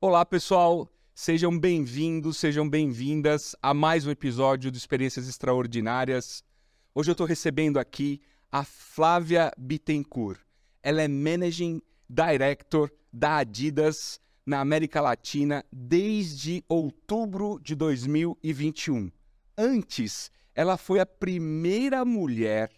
Olá, pessoal. Sejam bem-vindos, sejam bem-vindas a mais um episódio do Experiências Extraordinárias. Hoje eu estou recebendo aqui a Flávia Bittencourt. Ela é Managing Director da Adidas na América Latina desde outubro de 2021. Antes, ela foi a primeira mulher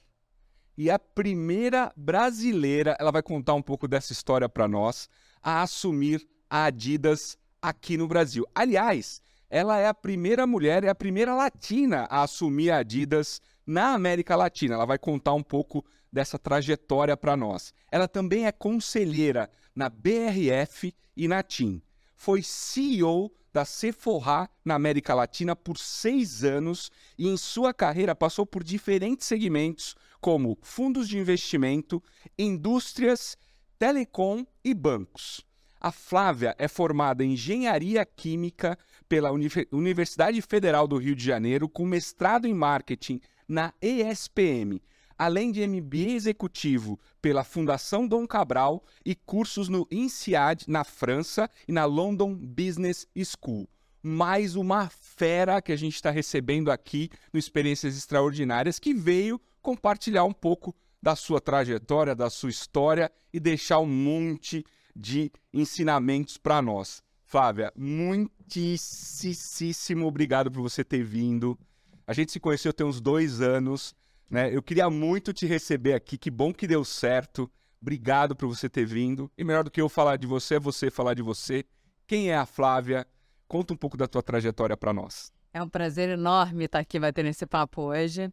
e a primeira brasileira, ela vai contar um pouco dessa história para nós, a assumir a Adidas aqui no Brasil. Aliás, ela é a primeira mulher, é a primeira latina a assumir a Adidas na América Latina. Ela vai contar um pouco dessa trajetória para nós. Ela também é conselheira na BRF e na TIM. Foi CEO da Sephora na América Latina por seis anos e em sua carreira passou por diferentes segmentos como fundos de investimento, indústrias, telecom e bancos. A Flávia é formada em Engenharia Química pela Universidade Federal do Rio de Janeiro, com mestrado em Marketing na ESPM, além de MBA executivo pela Fundação Dom Cabral e cursos no INSEAD na França e na London Business School. Mais uma fera que a gente está recebendo aqui no Experiências Extraordinárias, que veio compartilhar um pouco da sua trajetória, da sua história e deixar um monte de ensinamentos para nós. Flávia, muitíssimo obrigado por você ter vindo. A gente se conheceu tem uns dois anos, né? Eu queria muito te receber aqui. Que bom que deu certo. Obrigado por você ter vindo. E melhor do que eu falar de você é você falar de você. Quem é a Flávia? Conta um pouco da tua trajetória para nós. É um prazer enorme estar aqui batendo esse papo hoje.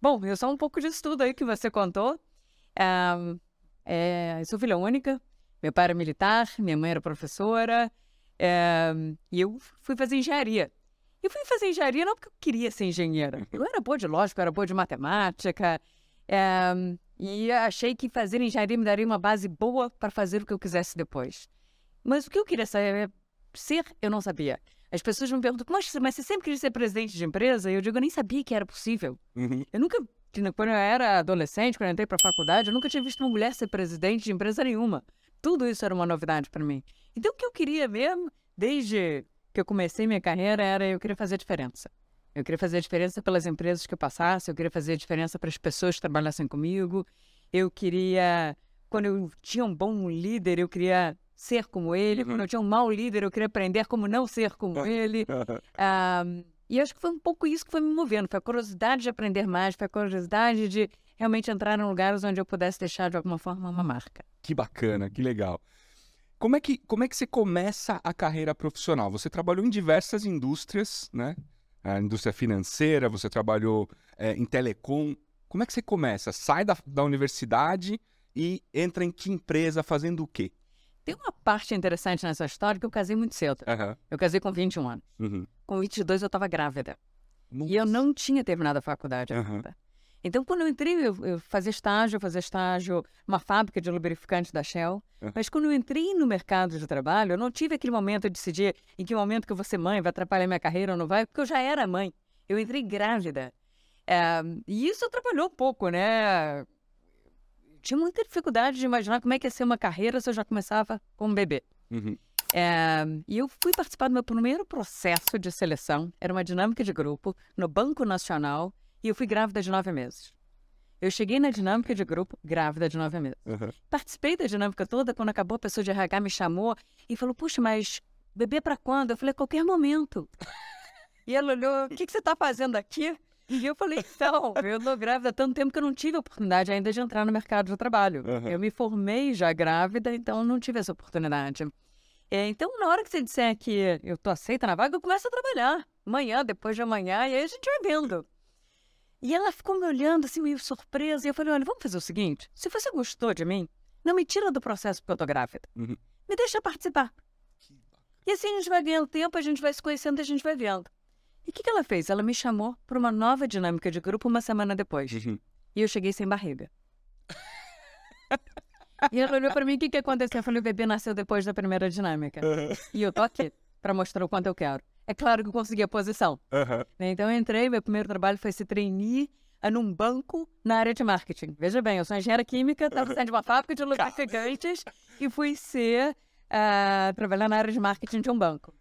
Bom, eu sou um pouco de estudo aí que você contou. É, é, eu sou filha única, meu pai era militar, minha mãe era professora, é, e eu fui fazer engenharia. Eu fui fazer engenharia não porque eu queria ser engenheira. Eu era boa de lógica, eu era boa de matemática, é, e achei que fazer engenharia me daria uma base boa para fazer o que eu quisesse depois. Mas o que eu queria saber, ser, eu não sabia. As pessoas me perguntam, mas você sempre queria ser presidente de empresa? E eu digo, eu nem sabia que era possível. Uhum. Eu nunca, quando eu era adolescente, quando eu entrei para a faculdade, eu nunca tinha visto uma mulher ser presidente de empresa nenhuma. Tudo isso era uma novidade para mim. Então, o que eu queria mesmo, desde que eu comecei minha carreira, era eu queria fazer a diferença. Eu queria fazer a diferença pelas empresas que eu passasse, eu queria fazer a diferença para as pessoas que trabalhassem comigo. Eu queria, quando eu tinha um bom líder, eu queria ser como ele. Quando eu tinha um mau líder, eu queria aprender como não ser como ele. Ah, e acho que foi um pouco isso que foi me movendo. Foi a curiosidade de aprender mais, foi a curiosidade de realmente entrar em lugares onde eu pudesse deixar de alguma forma uma marca. Que bacana, que legal. Como é que, como é que você começa a carreira profissional? Você trabalhou em diversas indústrias, né? A indústria financeira, você trabalhou é, em telecom. Como é que você começa? Sai da, da universidade e entra em que empresa fazendo o quê? Tem uma parte interessante nessa história que eu casei muito cedo. Uhum. Eu casei com 21 anos. Uhum. Com 22 eu estava grávida. Nossa. E eu não tinha terminado a faculdade ainda. Então, quando eu entrei, eu, eu fazia estágio, eu fazia estágio numa fábrica de lubrificantes da Shell. Uhum. Mas quando eu entrei no mercado de trabalho, eu não tive aquele momento de decidir em que momento que eu vou ser mãe, vai atrapalhar minha carreira ou não vai, porque eu já era mãe. Eu entrei grávida. É, e isso atrapalhou um pouco, né? Tinha muita dificuldade de imaginar como é que ia ser uma carreira se eu já começava com bebê. Uhum. É, e eu fui participar do meu primeiro processo de seleção. Era uma dinâmica de grupo no Banco Nacional e eu fui grávida de nove meses. Eu cheguei na dinâmica de grupo grávida de nove meses. Uhum. Participei da dinâmica toda. Quando acabou, a pessoa de RH me chamou e falou: Puxa, mas bebê para quando? Eu falei: qualquer momento. e ela olhou: O que, que você está fazendo aqui? E eu falei: Então, eu estou grávida há tanto tempo que eu não tive a oportunidade ainda de entrar no mercado de trabalho. Uhum. Eu me formei já grávida, então não tive essa oportunidade. É, então, na hora que você disser que eu tô aceita na vaga, eu começo a trabalhar. Amanhã, depois de amanhã, e aí a gente vai vendo. E ela ficou me olhando assim, meio surpresa. E eu falei: olha, vamos fazer o seguinte: se você gostou de mim, não me tira do processo porque eu tô grávida. Uhum. Me deixa participar. E assim a gente vai ganhando tempo, a gente vai se conhecendo a gente vai vendo. E o que, que ela fez? Ela me chamou para uma nova dinâmica de grupo uma semana depois. Uhum. E eu cheguei sem barriga. e ela olhou para mim: o que, que aconteceu? Eu falei: o bebê nasceu depois da primeira dinâmica. Uhum. E eu tô aqui para mostrar o quanto eu quero. É claro que eu consegui a posição. Uhum. Então eu entrei, meu primeiro trabalho foi esse trainee. é num banco na área de marketing. Veja bem, eu sou engenheira química, estava saindo de uma fábrica de lubrificantes e fui ser, uh, trabalhar na área de marketing de um banco.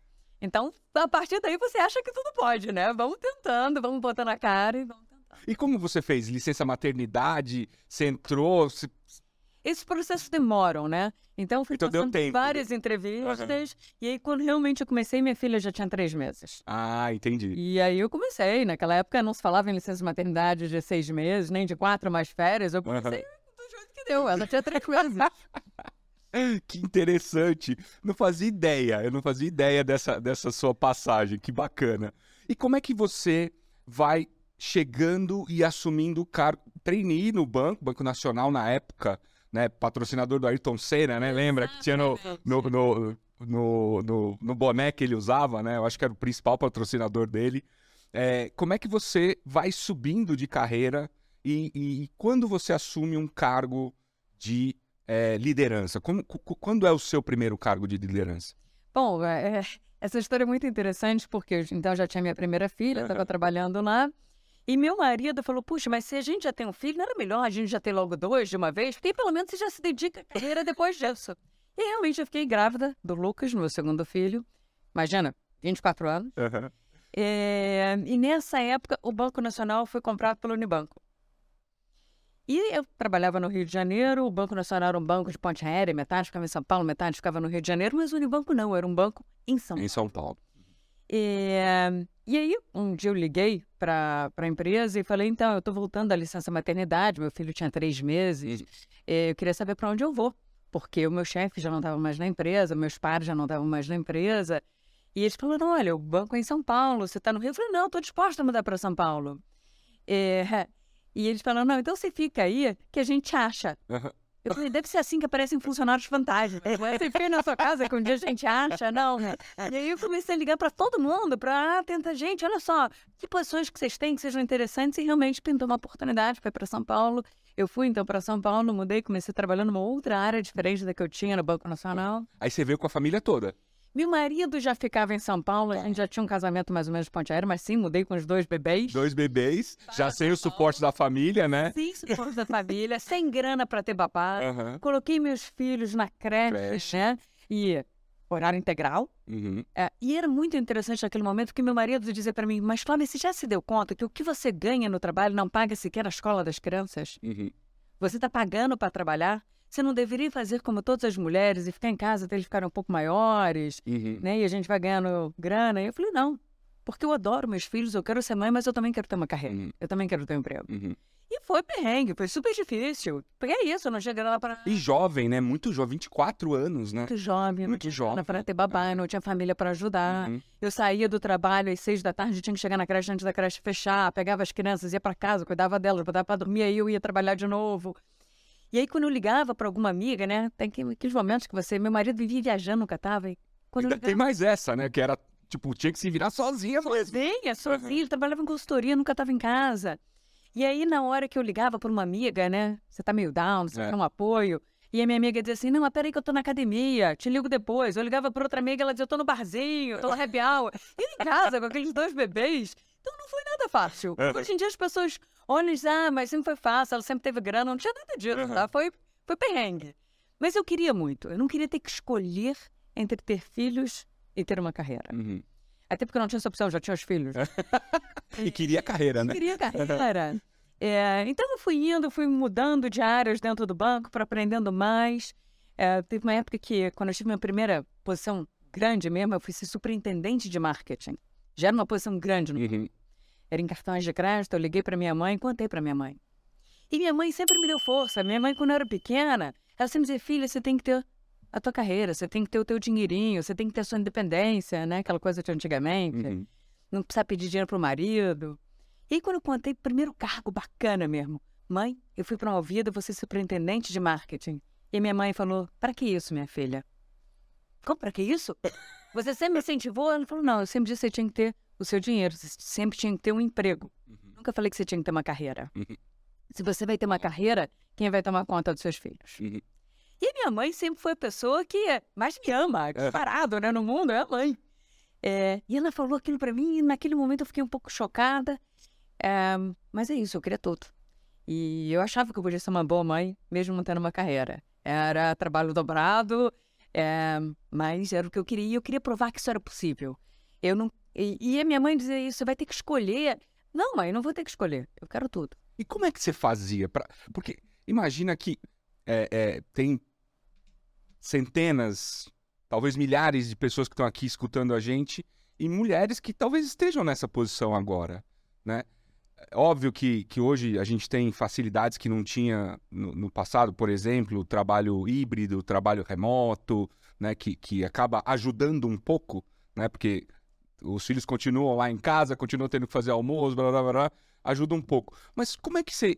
Então, a partir daí você acha que tudo pode, né? Vamos tentando, vamos botando a cara e vamos tentando. E como você fez? Licença maternidade? Você entrou? Você... Esses processos demoram, né? Então, fui Então passando tempo. várias entrevistas. E aí, quando realmente eu comecei, minha filha já tinha três meses. Ah, entendi. E aí eu comecei. Naquela época não se falava em licença de maternidade de seis meses, nem de quatro mais férias. Eu comecei do jeito que deu. Ela tinha três meses. Que interessante. Não fazia ideia. Eu não fazia ideia dessa, dessa sua passagem. Que bacana. E como é que você vai chegando e assumindo o cargo? Trainee no banco, Banco Nacional na época, né? Patrocinador do Ayrton Senna, né? Lembra que tinha no, no, no, no, no, no boné que ele usava, né? Eu acho que era o principal patrocinador dele. É, como é que você vai subindo de carreira e, e- e quando você assume um cargo de é, liderança? Como- quando é o seu primeiro cargo de liderança? Bom, é, é, essa história é muito interessante porque eu, então já tinha minha primeira filha, estava trabalhando lá. E meu marido falou: Puxa, mas se a gente já tem um filho, não era melhor a gente já ter logo dois de uma vez? Porque pelo menos você já se dedica à carreira depois disso. E realmente eu fiquei grávida do Lucas, meu segundo filho. Imagina, 24 anos. É, e nessa época, o Banco Nacional foi comprado pelo Unibanco. E eu trabalhava no Rio de Janeiro, o Banco Nacional era um banco de ponte aérea, metade ficava em São Paulo, metade ficava no Rio de Janeiro, mas o Unibanco não, era um banco em São Em São Paulo. é, e aí, um dia eu liguei para a empresa e falei: então, eu estou voltando da licença maternidade, meu filho tinha três meses, eh, eu queria saber para onde eu vou, porque o meu chefe já não estava mais na empresa, meus pais já não estavam mais na empresa. E eles falaram: olha, o banco é em São Paulo, você está no Rio? Eu falei: não, estou disposta a mudar para São Paulo. Eh, e eles falaram: não, então você fica aí que a gente acha. Aham. Eu falei, deve ser assim que aparecem funcionários fantasmas. Você fica na sua casa que um dia a gente acha, não. E aí eu comecei a ligar para todo mundo para tentar, gente, olha só, que posições que vocês têm que sejam interessantes e realmente pintou uma oportunidade, foi para São Paulo. Eu fui então para São Paulo, mudei, comecei a trabalhar numa outra área diferente da que eu tinha no Banco Nacional. Aí você veio com a família toda. Meu marido já ficava em São Paulo, a gente já tinha um casamento mais ou menos de ponte aérea, mas sim, mudei com os dois bebês. Dois bebês, já sem o suporte da família, né? Sim, suporte da família, sem grana para ter babá. Aham. Coloquei meus filhos na creche, Creche. né? E horário integral. Uhum. É, e era muito interessante naquele momento que meu marido dizia para mim: Mas Flávia, você já se deu conta que o que você ganha no trabalho não paga sequer a escola das crianças? Uhum. Você está pagando para trabalhar? Você não deveria fazer como todas as mulheres e ficar em casa até eles ficarem um pouco maiores, Uhum. né? E a gente vai ganhando grana. E eu falei: Não, porque eu adoro meus filhos, eu quero ser mãe, mas eu também quero ter uma carreira. Uhum. Eu também quero ter um emprego. Uhum. E foi perrengue, foi super difícil. Porque é isso, eu não cheguei lá para. E jovem, né? Muito jovem, 24 anos, né? Muito jovem, Muito jovem. para ter babá, não tinha família para ajudar. Uhum. Eu saía do trabalho às seis da tarde, tinha que chegar na creche antes da creche fechar, pegava as crianças, ia para casa, cuidava delas, botava para dormir, aí eu ia trabalhar de novo. E aí, quando eu ligava para alguma amiga, né? Tem que- aqueles momentos que você. Meu marido vivia viajando, nunca tava. E quando Ainda tem ligava. mais essa, né? Que era, tipo, tinha que se virar sozinha mesmo. Sozinha, sozinha, ele trabalhava em consultoria, nunca estava em casa. E aí, na hora que eu ligava para uma amiga, né? Você tá meio down, você É. quer um apoio. E a minha amiga dizia assim: Não, mas peraí que eu tô na academia, te ligo depois. Eu ligava para outra amiga, ela dizia: Eu tô no barzinho, tô no happy hour. E em casa, com aqueles dois bebês. Então não foi nada fácil. É. Hoje em dia as pessoas e dizem: Ah, mas sempre foi fácil, ela sempre teve grana. Não tinha nada disso, Uhum. tá? Foi, foi perrengue. Mas eu queria muito. Eu não queria ter que escolher entre ter filhos e ter uma carreira. Uhum. Até porque eu não tinha essa opção, já tinha os filhos. E queria carreira, né? queria carreira. É, então eu fui indo, fui mudando de áreas dentro do banco para aprendendo mais. É, teve uma época que, quando eu tive minha primeira posição grande mesmo, eu fui ser superintendente de marketing. Já era uma posição grande, no- Uhum. Era em cartões de crédito. Eu liguei para minha mãe, contei para minha mãe. E minha mãe sempre me deu força. Minha mãe, quando eu era pequena, ela sempre dizia: Filha, você tem que ter a tua carreira, você tem que ter o teu dinheirinho, você tem que ter a sua independência, né? Aquela coisa de antigamente Uhum. não precisa pedir dinheiro pro marido. E aí, quando eu contei, primeiro cargo bacana mesmo. Mãe, eu fui promovida, vou ser superintendente de marketing. E minha mãe falou: Para que isso, minha filha? Como, para que isso? Você sempre me incentivou? Ela falou: Não, eu sempre disse que você tinha que ter o seu dinheiro, você sempre tinha que ter um emprego. Uhum. Nunca falei que você tinha que ter uma carreira. Uhum. Se você vai ter uma carreira, quem vai tomar conta dos seus filhos? Uhum. E minha mãe sempre foi a pessoa que mais me ama, disparado, né? No mundo, é a mãe. É, e ela falou aquilo pra mim e naquele momento eu fiquei um pouco chocada. É, mas é isso, eu queria tudo. E eu achava que eu podia ser uma boa mãe, mesmo não tendo uma carreira. Era trabalho dobrado, é, mas era o que eu queria. E eu queria provar que isso era possível. Eu não. E, e a minha mãe dizia isso: você vai ter que escolher. Não, mãe, não vou ter que escolher. Eu quero tudo. E como é que você fazia? Pra... Porque imagina que é, é, tem centenas, talvez milhares de pessoas que estão aqui escutando a gente e mulheres que talvez estejam nessa posição agora, né? É óbvio que, que hoje a gente tem facilidades que não tinha no, no passado, por exemplo, o trabalho híbrido, o trabalho remoto, né, que, que acaba ajudando um pouco, né, porque os filhos continuam lá em casa, continuam tendo que fazer almoço, blá, blá, blá, blá ajuda um pouco. Mas como é que você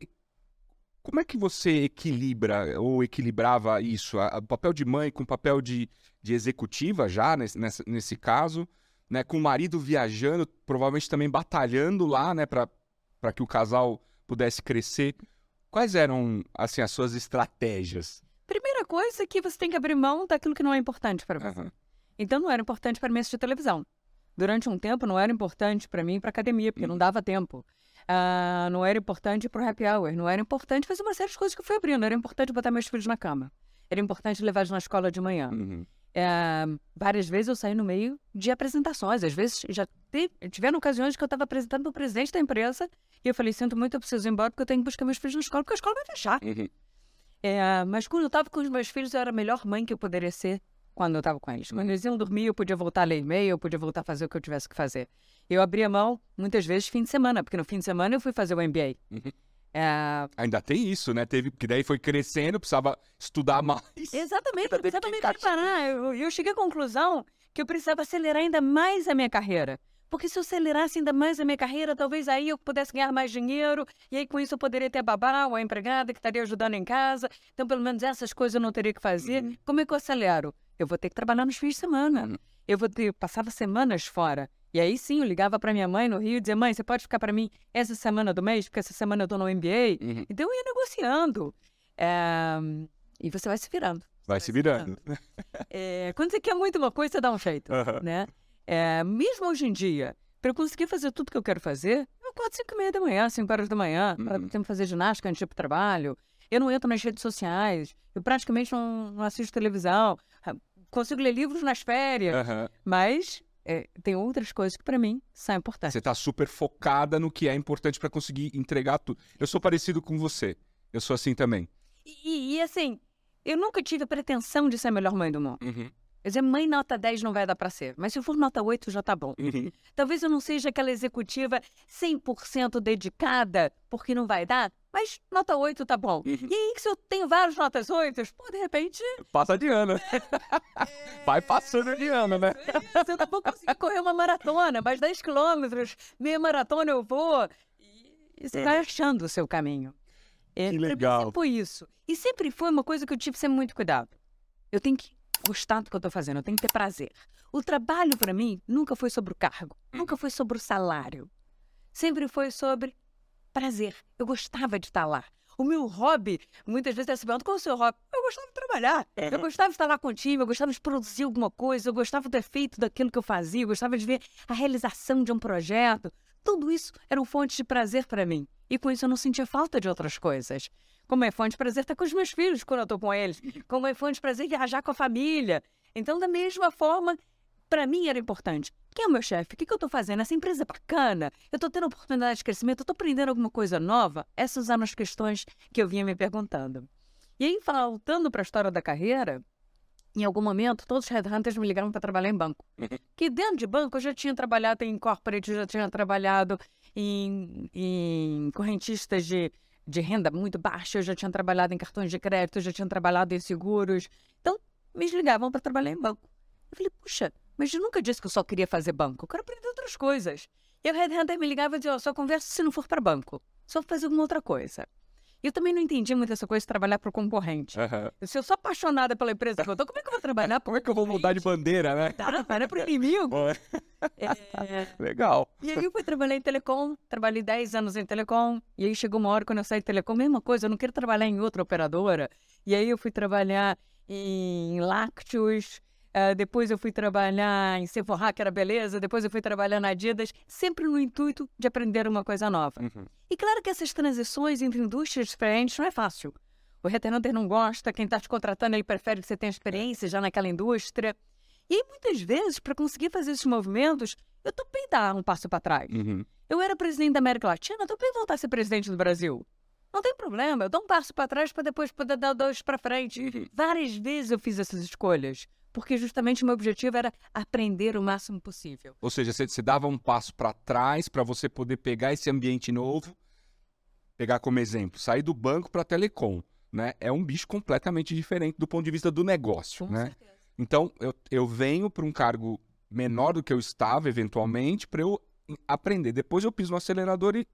como é que você equilibra ou equilibrava isso? O papel de mãe com o papel de, de executiva já, nesse, nesse, nesse caso, né? Com o marido viajando, provavelmente também batalhando lá, né? Para que o casal pudesse crescer. Quais eram, assim, as suas estratégias? Primeira coisa é que você tem que abrir mão daquilo que não é importante para você. Uhum. Então não era importante para mim assistir televisão. Durante um tempo não era importante para mim para academia, porque não dava tempo. Uh, não era importante para o happy hour, não era importante fazer uma série de coisas que eu fui abrindo, era importante botar meus filhos na cama, era importante levar eles na escola de manhã. Uhum. Uh, várias vezes eu saí no meio de apresentações, às vezes já te, tiveram ocasiões que eu estava apresentando para o presidente da empresa e eu falei: Sinto muito, eu preciso ir embora porque eu tenho que buscar meus filhos na escola, porque a escola vai fechar. Uhum. Uh, mas quando eu estava com os meus filhos, eu era a melhor mãe que eu poderia ser quando eu estava com eles. Quando eles iam dormir, eu podia voltar a ler e-mail, eu podia voltar a fazer o que eu tivesse que fazer. Eu abria mão, muitas vezes, fim de semana, porque no fim de semana eu fui fazer o MBA. Uhum. É... Ainda tem isso, né? Teve, que daí foi crescendo, precisava estudar mais. Exatamente, precisava me preparar. Eu, eu cheguei à conclusão que eu precisava acelerar ainda mais a minha carreira. Porque se eu acelerasse ainda mais a minha carreira, talvez aí eu pudesse ganhar mais dinheiro, e aí com isso eu poderia ter a babá ou a empregada que estaria ajudando em casa. Então, pelo menos essas coisas eu não teria que fazer. Uhum. Como é que eu acelero? Eu vou ter que trabalhar nos fins de semana. Eu vou ter, passava semanas fora. E aí sim, eu ligava para minha mãe no Rio e dizia: mãe, você pode ficar para mim essa semana do mês, porque essa semana eu tô no MBA. Uhum. Então eu ia negociando. É... E você vai se virando. Vai, vai se virando. virando. é, quando você quer muito uma coisa, você dá um jeito, uhum. né? É, mesmo hoje em dia, para eu conseguir fazer tudo que eu quero fazer, eu acordo 5 e meia da manhã, 5 horas da manhã, uhum. para tempo fazer ginástica antes de ir pro trabalho. Eu não entro nas redes sociais, eu praticamente não, não assisto televisão consigo ler livros nas férias, uhum. mas é, tem outras coisas que para mim são importantes. Você está super focada no que é importante para conseguir entregar tudo. Eu sou parecido com você. Eu sou assim também. E, e assim, eu nunca tive a pretensão de ser a melhor mãe do mundo. Uhum. Quer dizer, mãe nota 10 não vai dar para ser, mas se eu for nota 8 já tá bom. Uhum. Talvez eu não seja aquela executiva 100% dedicada, porque não vai dar, mas nota 8 tá bom. Uhum. E aí, se eu tenho várias notas 8, pô, de repente. Passa de ano. vai passando de ano, né? É, eu não vou conseguir correr uma maratona, mas 10 quilômetros, meia maratona eu vou. E você vai achando o seu caminho. É, que legal. Sempre foi isso. E sempre foi uma coisa que eu tive sempre muito cuidado. Eu tenho que gostar do que eu estou fazendo, eu tenho que ter prazer. O trabalho, para mim, nunca foi sobre o cargo, nunca foi sobre o salário. Sempre foi sobre prazer. Eu gostava de estar lá. O meu hobby, muitas vezes, é se pergunta qual é o seu hobby? Eu gostava de trabalhar. Eu gostava de estar lá com o time, eu gostava de produzir alguma coisa, eu gostava do efeito daquilo que eu fazia, eu gostava de ver a realização de um projeto. Tudo isso eram fontes de prazer para mim. E com isso eu não sentia falta de outras coisas. Como é fonte de prazer estar com os meus filhos quando eu estou com eles. Como é fonte de prazer viajar com a família. Então, da mesma forma, para mim era importante. Quem é o meu chefe? O que, que eu estou fazendo? Essa empresa é bacana? Eu estou tendo oportunidade de crescimento? Eu estou aprendendo alguma coisa nova? Essas eram as questões que eu vinha me perguntando. E aí, voltando para a história da carreira, em algum momento, todos os headhunters me ligaram para trabalhar em banco. Que dentro de banco eu já tinha trabalhado em corporate, já tinha trabalhado em, em correntistas de de renda muito baixa, eu já tinha trabalhado em cartões de crédito, eu já tinha trabalhado em seguros. Então, me ligavam para trabalhar em banco. Eu falei, puxa, mas eu nunca disse que eu só queria fazer banco, eu quero aprender outras coisas. E o Headhunter me ligava e dizia, oh, só conversa se não for para banco, só fazer alguma outra coisa. Eu também não entendi muito essa coisa de trabalhar para o concorrente. Uhum. Se eu sou apaixonada pela empresa que eu tô, como é que eu vou trabalhar? como é que eu vou mudar de bandeira, né? Tá, para para o inimigo. é... Legal. E aí eu fui trabalhar em telecom, trabalhei 10 anos em telecom, e aí chegou uma hora quando eu saí de telecom, mesma coisa, eu não quero trabalhar em outra operadora. E aí eu fui trabalhar em lácteos, Uh, depois eu fui trabalhar em Sephora, que era beleza. Depois eu fui trabalhar na Adidas, sempre no intuito de aprender uma coisa nova. Uhum. E claro que essas transições entre indústrias diferentes não é fácil. O headhunter não gosta, quem está te contratando ele prefere que você tenha experiência já naquela indústria. E aí, muitas vezes, para conseguir fazer esses movimentos, eu topei dar um passo para trás. Uhum. Eu era presidente da América Latina, topei voltar a ser presidente do Brasil. Não tem problema, eu dou um passo para trás para depois poder dar dois para frente. Uhum. Várias vezes eu fiz essas escolhas, porque justamente o meu objetivo era aprender o máximo possível. Ou seja, você, você dava um passo para trás para você poder pegar esse ambiente novo, pegar como exemplo, sair do banco para telecom, né? É um bicho completamente diferente do ponto de vista do negócio, Com né? certeza. Então, eu, eu venho para um cargo menor do que eu estava, eventualmente, para eu aprender. Depois eu piso no acelerador e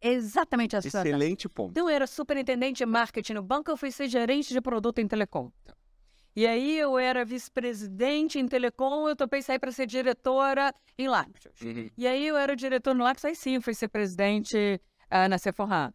Exatamente situação. excelente ponto. Então, eu era superintendente de marketing no banco, eu fui ser gerente de produto em telecom. E aí, eu era vice-presidente em telecom, eu topei sair para ser diretora em lácteos. Uhum. E aí, eu era diretor no lácteos, aí sim, fui ser presidente ah, na Sephora.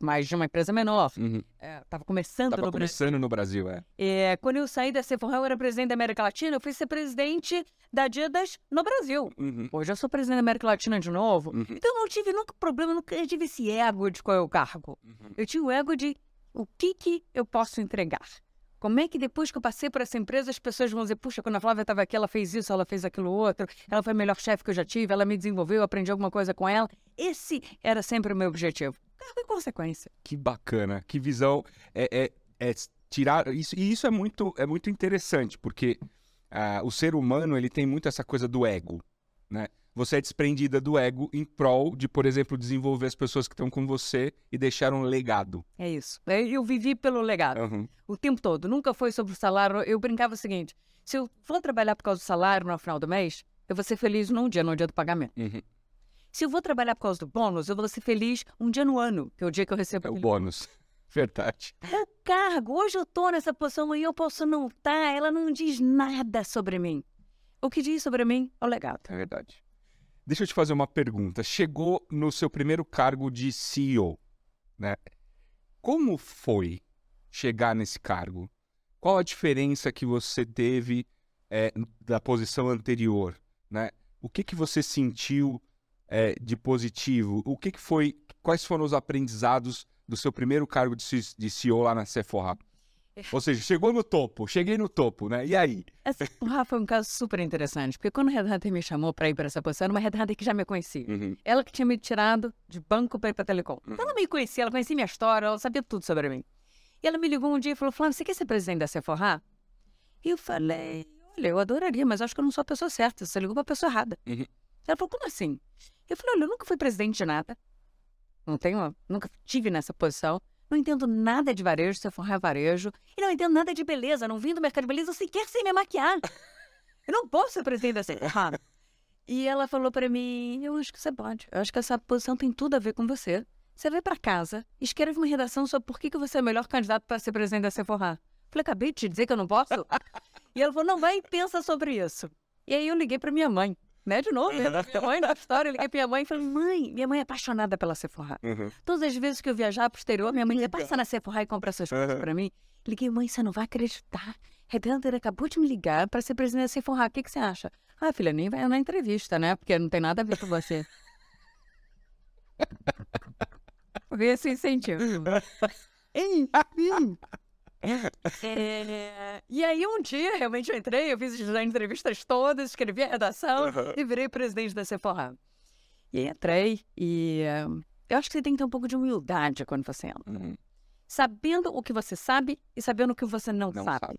Mas de uma empresa menor. Uhum. Estava começando Tava no Brasil. começando no Brasil, é. É, quando eu saí da Sephora, eu era presidente da América Latina, eu fui ser presidente da Adidas no Brasil. Uhum. Hoje eu sou presidente da América Latina de novo. Uhum. Então eu não tive nunca problema, eu nunca tive esse ego de qual é o cargo. Uhum. Eu tinha o ego de o que, que eu posso entregar. Como é que depois que eu passei por essa empresa, as pessoas vão dizer, puxa, quando a Flávia estava aqui, ela fez isso, ela fez aquilo outro, ela foi a melhor chefe que eu já tive, ela me desenvolveu, eu aprendi alguma coisa com ela. Esse era sempre o meu objetivo. Cargo e consequência. Que bacana, que visão. É, é, é tirar isso. E isso é muito, é muito interessante, porque ah, o ser humano ele tem muito essa coisa do ego, né? Você é desprendida do ego em prol de, por exemplo, desenvolver as pessoas que estão com você e deixar um legado. É isso. Eu eu vivi pelo legado. Uhum. o tempo todo. Nunca foi sobre o salário. Eu brincava o seguinte: se eu for trabalhar por causa do salário no final do mês, eu vou ser feliz num dia, no dia do pagamento. Uhum. Se eu vou trabalhar por causa do bônus, eu vou ser feliz um dia no ano, que é o dia que eu recebo É o bônus. Verdade. É o cargo. Hoje eu tô nessa posição, amanhã eu posso não estar. Ela não diz nada sobre mim. O que diz sobre mim é o legado. É verdade. Deixa eu te fazer uma pergunta. Chegou no seu primeiro cargo de CEO, né? Como foi chegar nesse cargo? Qual a diferença que você teve é, da posição anterior, né? O que que você sentiu é, de positivo? O que que foi? Quais foram os aprendizados do seu primeiro cargo de, de CEO lá na Sephora? Ou seja, chegou no topo, cheguei no topo, né? E aí? Essa porra foi um caso super interessante, porque quando o Headhunter me chamou para ir para essa posição, era uma Headhunter que já me conhecia. Uhum. Ela que tinha me tirado de banco para ir para telecom. Então ela me conhecia, ela conhecia minha história, ela sabia tudo sobre mim. E ela me ligou um dia e falou: Flávio, você quer ser presidente da Sephora? E eu falei: Olha, eu adoraria, mas acho que eu não sou a pessoa certa. Você ligou para a pessoa errada. Uhum. Ela falou: Como assim? Eu falei: Olha, eu nunca fui presidente de nada. Não tenho, nunca tive nessa posição. Não entendo nada de varejo, Sephora é varejo. E não entendo nada de beleza. Não vim do mercado de beleza, eu sequer sei me maquiar. Eu não posso ser presidente Sephora. E ela falou pra mim: Eu acho que você pode. Eu acho que essa posição tem tudo a ver com você. Você vai pra casa, escreve uma redação sobre por que, que você é o melhor candidato para ser presidente da Sephora. Falei: Acabei de te dizer que eu não posso? e ela falou: Não, vai e pensa sobre isso. E aí eu liguei pra minha mãe. Né, de novo, né? minha mãe na história, eu liguei pra minha mãe e falei, mãe, minha mãe é apaixonada pela Sephora. Uhum. Todas as vezes que eu viajar pro exterior, minha mãe ia passar na Sephora e comprar essas coisas Aham. pra mim. Liguei, mãe, você não vai acreditar. Headhunter acabou de me ligar pra ser presidente da Sephora. O que, que você acha? Ah, filha, nem vai na entrevista, né? Porque não tem nada a ver com você. Foi esse incentivo. É, E aí, um dia, realmente, eu entrei, eu fiz as entrevistas todas, escrevi a redação Aham. e virei presidente da Sephora. E aí entrei e eh, eu acho que você tem que ter um pouco de humildade quando você entra. Uhum. Sabendo o que você sabe e sabendo o que você não, Não sabe. sabe.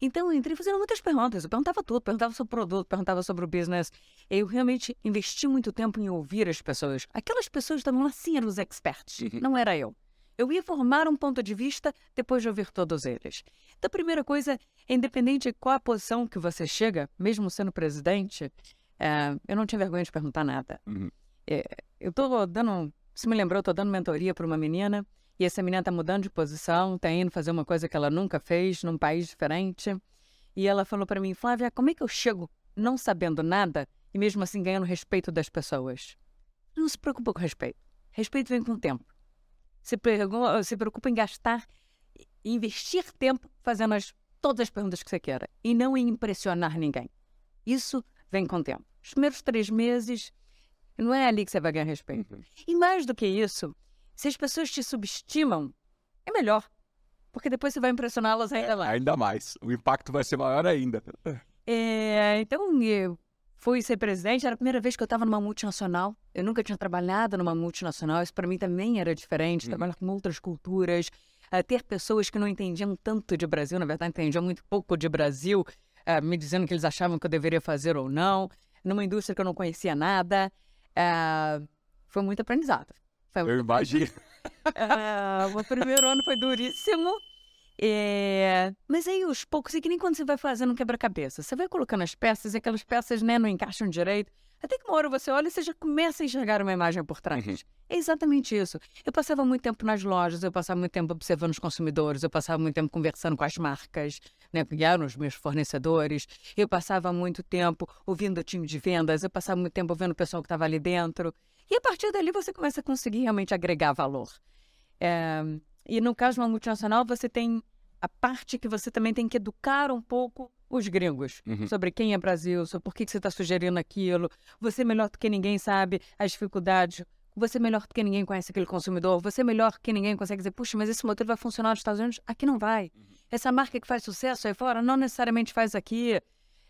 Então, eu entrei fazendo muitas perguntas. Eu perguntava tudo, perguntava sobre o produto, perguntava sobre o business. Eu realmente investi muito tempo em ouvir as pessoas. Aquelas pessoas estavam lá, sim, eram os experts. Uhum. Não era eu. Eu ia formar um ponto de vista depois de ouvir todos eles. Então, a primeira coisa, é independente de qual a posição que você chega, mesmo sendo presidente, eh, eu não tinha vergonha de perguntar nada. Uhum. Eu tô dando, se me lembrou, tô dando mentoria para uma menina e essa menina tá mudando de posição, tá indo fazer uma coisa que ela nunca fez num país diferente. E ela falou para mim, Flávia, como é que eu chego não sabendo nada e mesmo assim ganhando respeito das pessoas? Não se preocupa com respeito. Respeito vem com o tempo. Se, pergu- se preocupa em gastar, investir tempo fazendo as todas as perguntas que você queira e não em impressionar ninguém. Isso vem com o tempo. Os primeiros três meses, não é ali que você vai ganhar respeito. Uhum. E mais do que isso, se as pessoas te subestimam, é melhor. Porque depois você vai impressioná-las ainda mais. Ainda mais. O impacto vai ser maior ainda. É, então, eu fui ser presidente, era a primeira vez que eu estava numa multinacional. Eu nunca tinha trabalhado numa multinacional, isso para mim também era diferente, Uhum. trabalhar com outras culturas, eh, ter pessoas que não entendiam tanto de Brasil, na verdade entendiam muito pouco de Brasil, eh, me dizendo que eles achavam que eu deveria fazer ou não, numa indústria que eu não conhecia nada. Eh, foi muito aprendizado. Foi Eu imagino. o primeiro ano foi duríssimo. É, Mas aí, aos poucos, é que nem quando você vai fazendo um quebra-cabeça. Você vai colocando as peças e aquelas peças né, não encaixam direito. Até que uma hora você olha e você já começa a enxergar uma imagem por trás. Uhum. É exatamente isso. Eu passava muito tempo nas lojas, eu passava muito tempo observando os consumidores, eu passava muito tempo conversando com as marcas, né, que eram os meus fornecedores. Eu passava muito tempo ouvindo o time de vendas, eu passava muito tempo ouvindo o pessoal que estava ali dentro. E a partir dali você começa a conseguir realmente agregar valor. É, e no caso de uma multinacional, você tem a parte que você também tem que educar um pouco os gringos Uhum. sobre quem é Brasil, sobre por que, que você está sugerindo aquilo. Você é melhor do que ninguém sabe as dificuldades. Você é melhor do que ninguém conhece aquele consumidor. Você é melhor que ninguém consegue dizer, puxa, mas esse modelo vai funcionar nos Estados Unidos? Aqui não vai. Essa marca que faz sucesso aí fora não necessariamente faz aqui.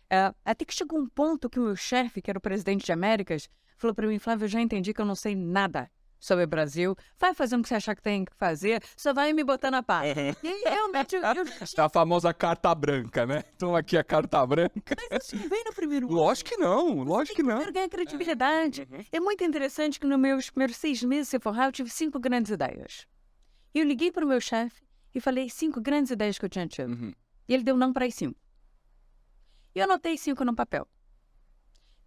É, até que chegou um ponto que o meu chefe, que era o presidente de Américas, falou para mim, Flávio, eu já entendi que eu não sei nada sobre o Brasil. Vai fazendo o que você achar que tem que fazer, só vai me botar na paz. E aí, realmente, eu, eu É a famosa carta branca, né? Então aqui a carta branca. mas isso não vem no primeiro ano. Lógico que não, lógico que não. Primeiro ganha credibilidade. É muito interessante que nos meus primeiros seis meses de Sephora eu tive cinco grandes ideias. E eu liguei para o meu chefe e falei cinco grandes ideias que eu tinha tido. Uhum. E ele deu não para as cinco. E eu anotei cinco no papel.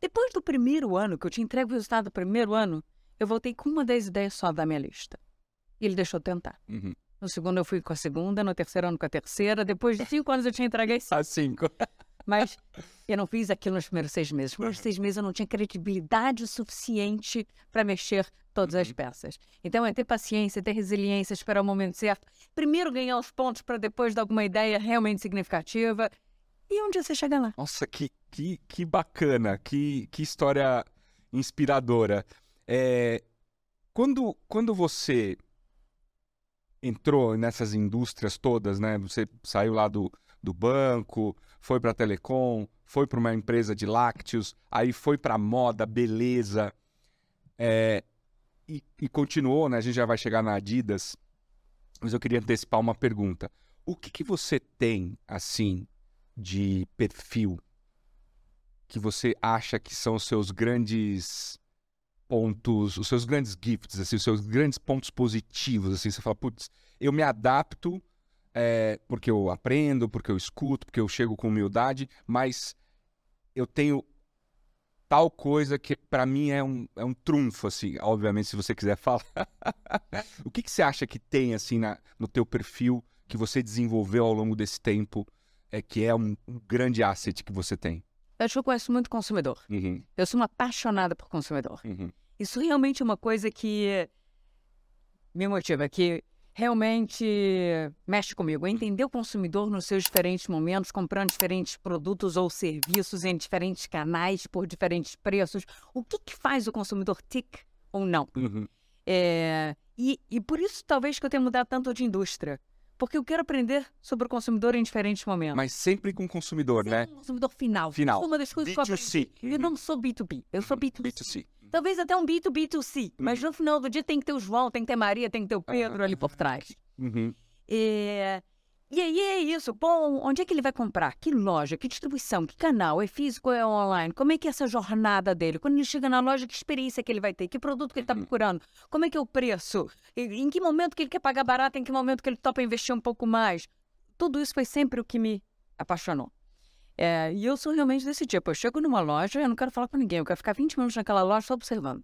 Depois do primeiro ano, que eu tinha entregue o resultado do primeiro ano, eu voltei com uma das ideias só da minha lista. E ele deixou tentar. Uhum. No segundo eu fui com a segunda, no terceiro ano com a terceira. Depois de cinco anos eu tinha entregue as cinco. A cinco. Mas eu não fiz aquilo nos primeiros seis meses. Nos primeiros seis meses eu não tinha credibilidade suficiente para mexer todas as peças. Então é ter paciência, ter resiliência, esperar o momento certo. Primeiro ganhar os pontos para depois dar alguma ideia realmente significativa. E um dia você chega lá. Nossa, que, que, que bacana, que, que história inspiradora. É, quando, quando você entrou nessas indústrias todas, né? Você saiu lá do, do banco, foi para telecom, foi para uma empresa de lácteos, aí foi para moda, beleza, é, e, e continuou, né? A gente já vai chegar na Adidas, mas eu queria antecipar uma pergunta. O que, que você tem, assim, de perfil que você acha que são os seus grandes pontos, os seus grandes gifts, assim, os seus grandes pontos positivos, assim, você fala, putz, eu me adapto é, porque eu aprendo, porque eu escuto, porque eu chego com humildade, mas eu tenho tal coisa que para mim é um, é um trunfo, assim, obviamente, se você quiser falar. o que, que você acha que tem, assim, na, no teu perfil que você desenvolveu ao longo desse tempo, é que é um, um grande asset que você tem? Eu acho que eu conheço muito consumidor. Uhum, Eu sou uma apaixonada por consumidor. uhum. Isso realmente é uma coisa que me motiva, que realmente mexe comigo. É entender o consumidor nos seus diferentes momentos, comprando diferentes produtos ou serviços em diferentes canais, por diferentes preços. O que, que faz o consumidor tic ou não? Uhum. É, e, e por isso talvez que eu tenha mudado tanto de indústria. Porque eu quero aprender sobre o consumidor em diferentes momentos. Mas sempre com o consumidor, né? Sempre o consumidor final. Final. Isso é uma das coisas que eu. B2C. Eu não sou B2B, eu sou B2C. B2C. Talvez até um B2B2C, mas no final do dia tem que ter o João, tem que ter Maria, tem que ter o Pedro ali por trás. Uhum. É, E aí é isso. Bom, onde é que ele vai comprar? Que loja? Que distribuição? Que canal? É físico ou é online? Como é que é essa jornada dele? Quando ele chega na loja, que experiência que ele vai ter? Que produto que ele está procurando? Como é que é o preço? Em que momento que ele quer pagar barato? Em que momento que ele topa investir um pouco mais? Tudo isso foi sempre o que me apaixonou. É, e eu sou realmente desse tipo. Eu chego numa loja, eu não quero falar com ninguém. Eu quero ficar 20 minutos naquela loja só observando.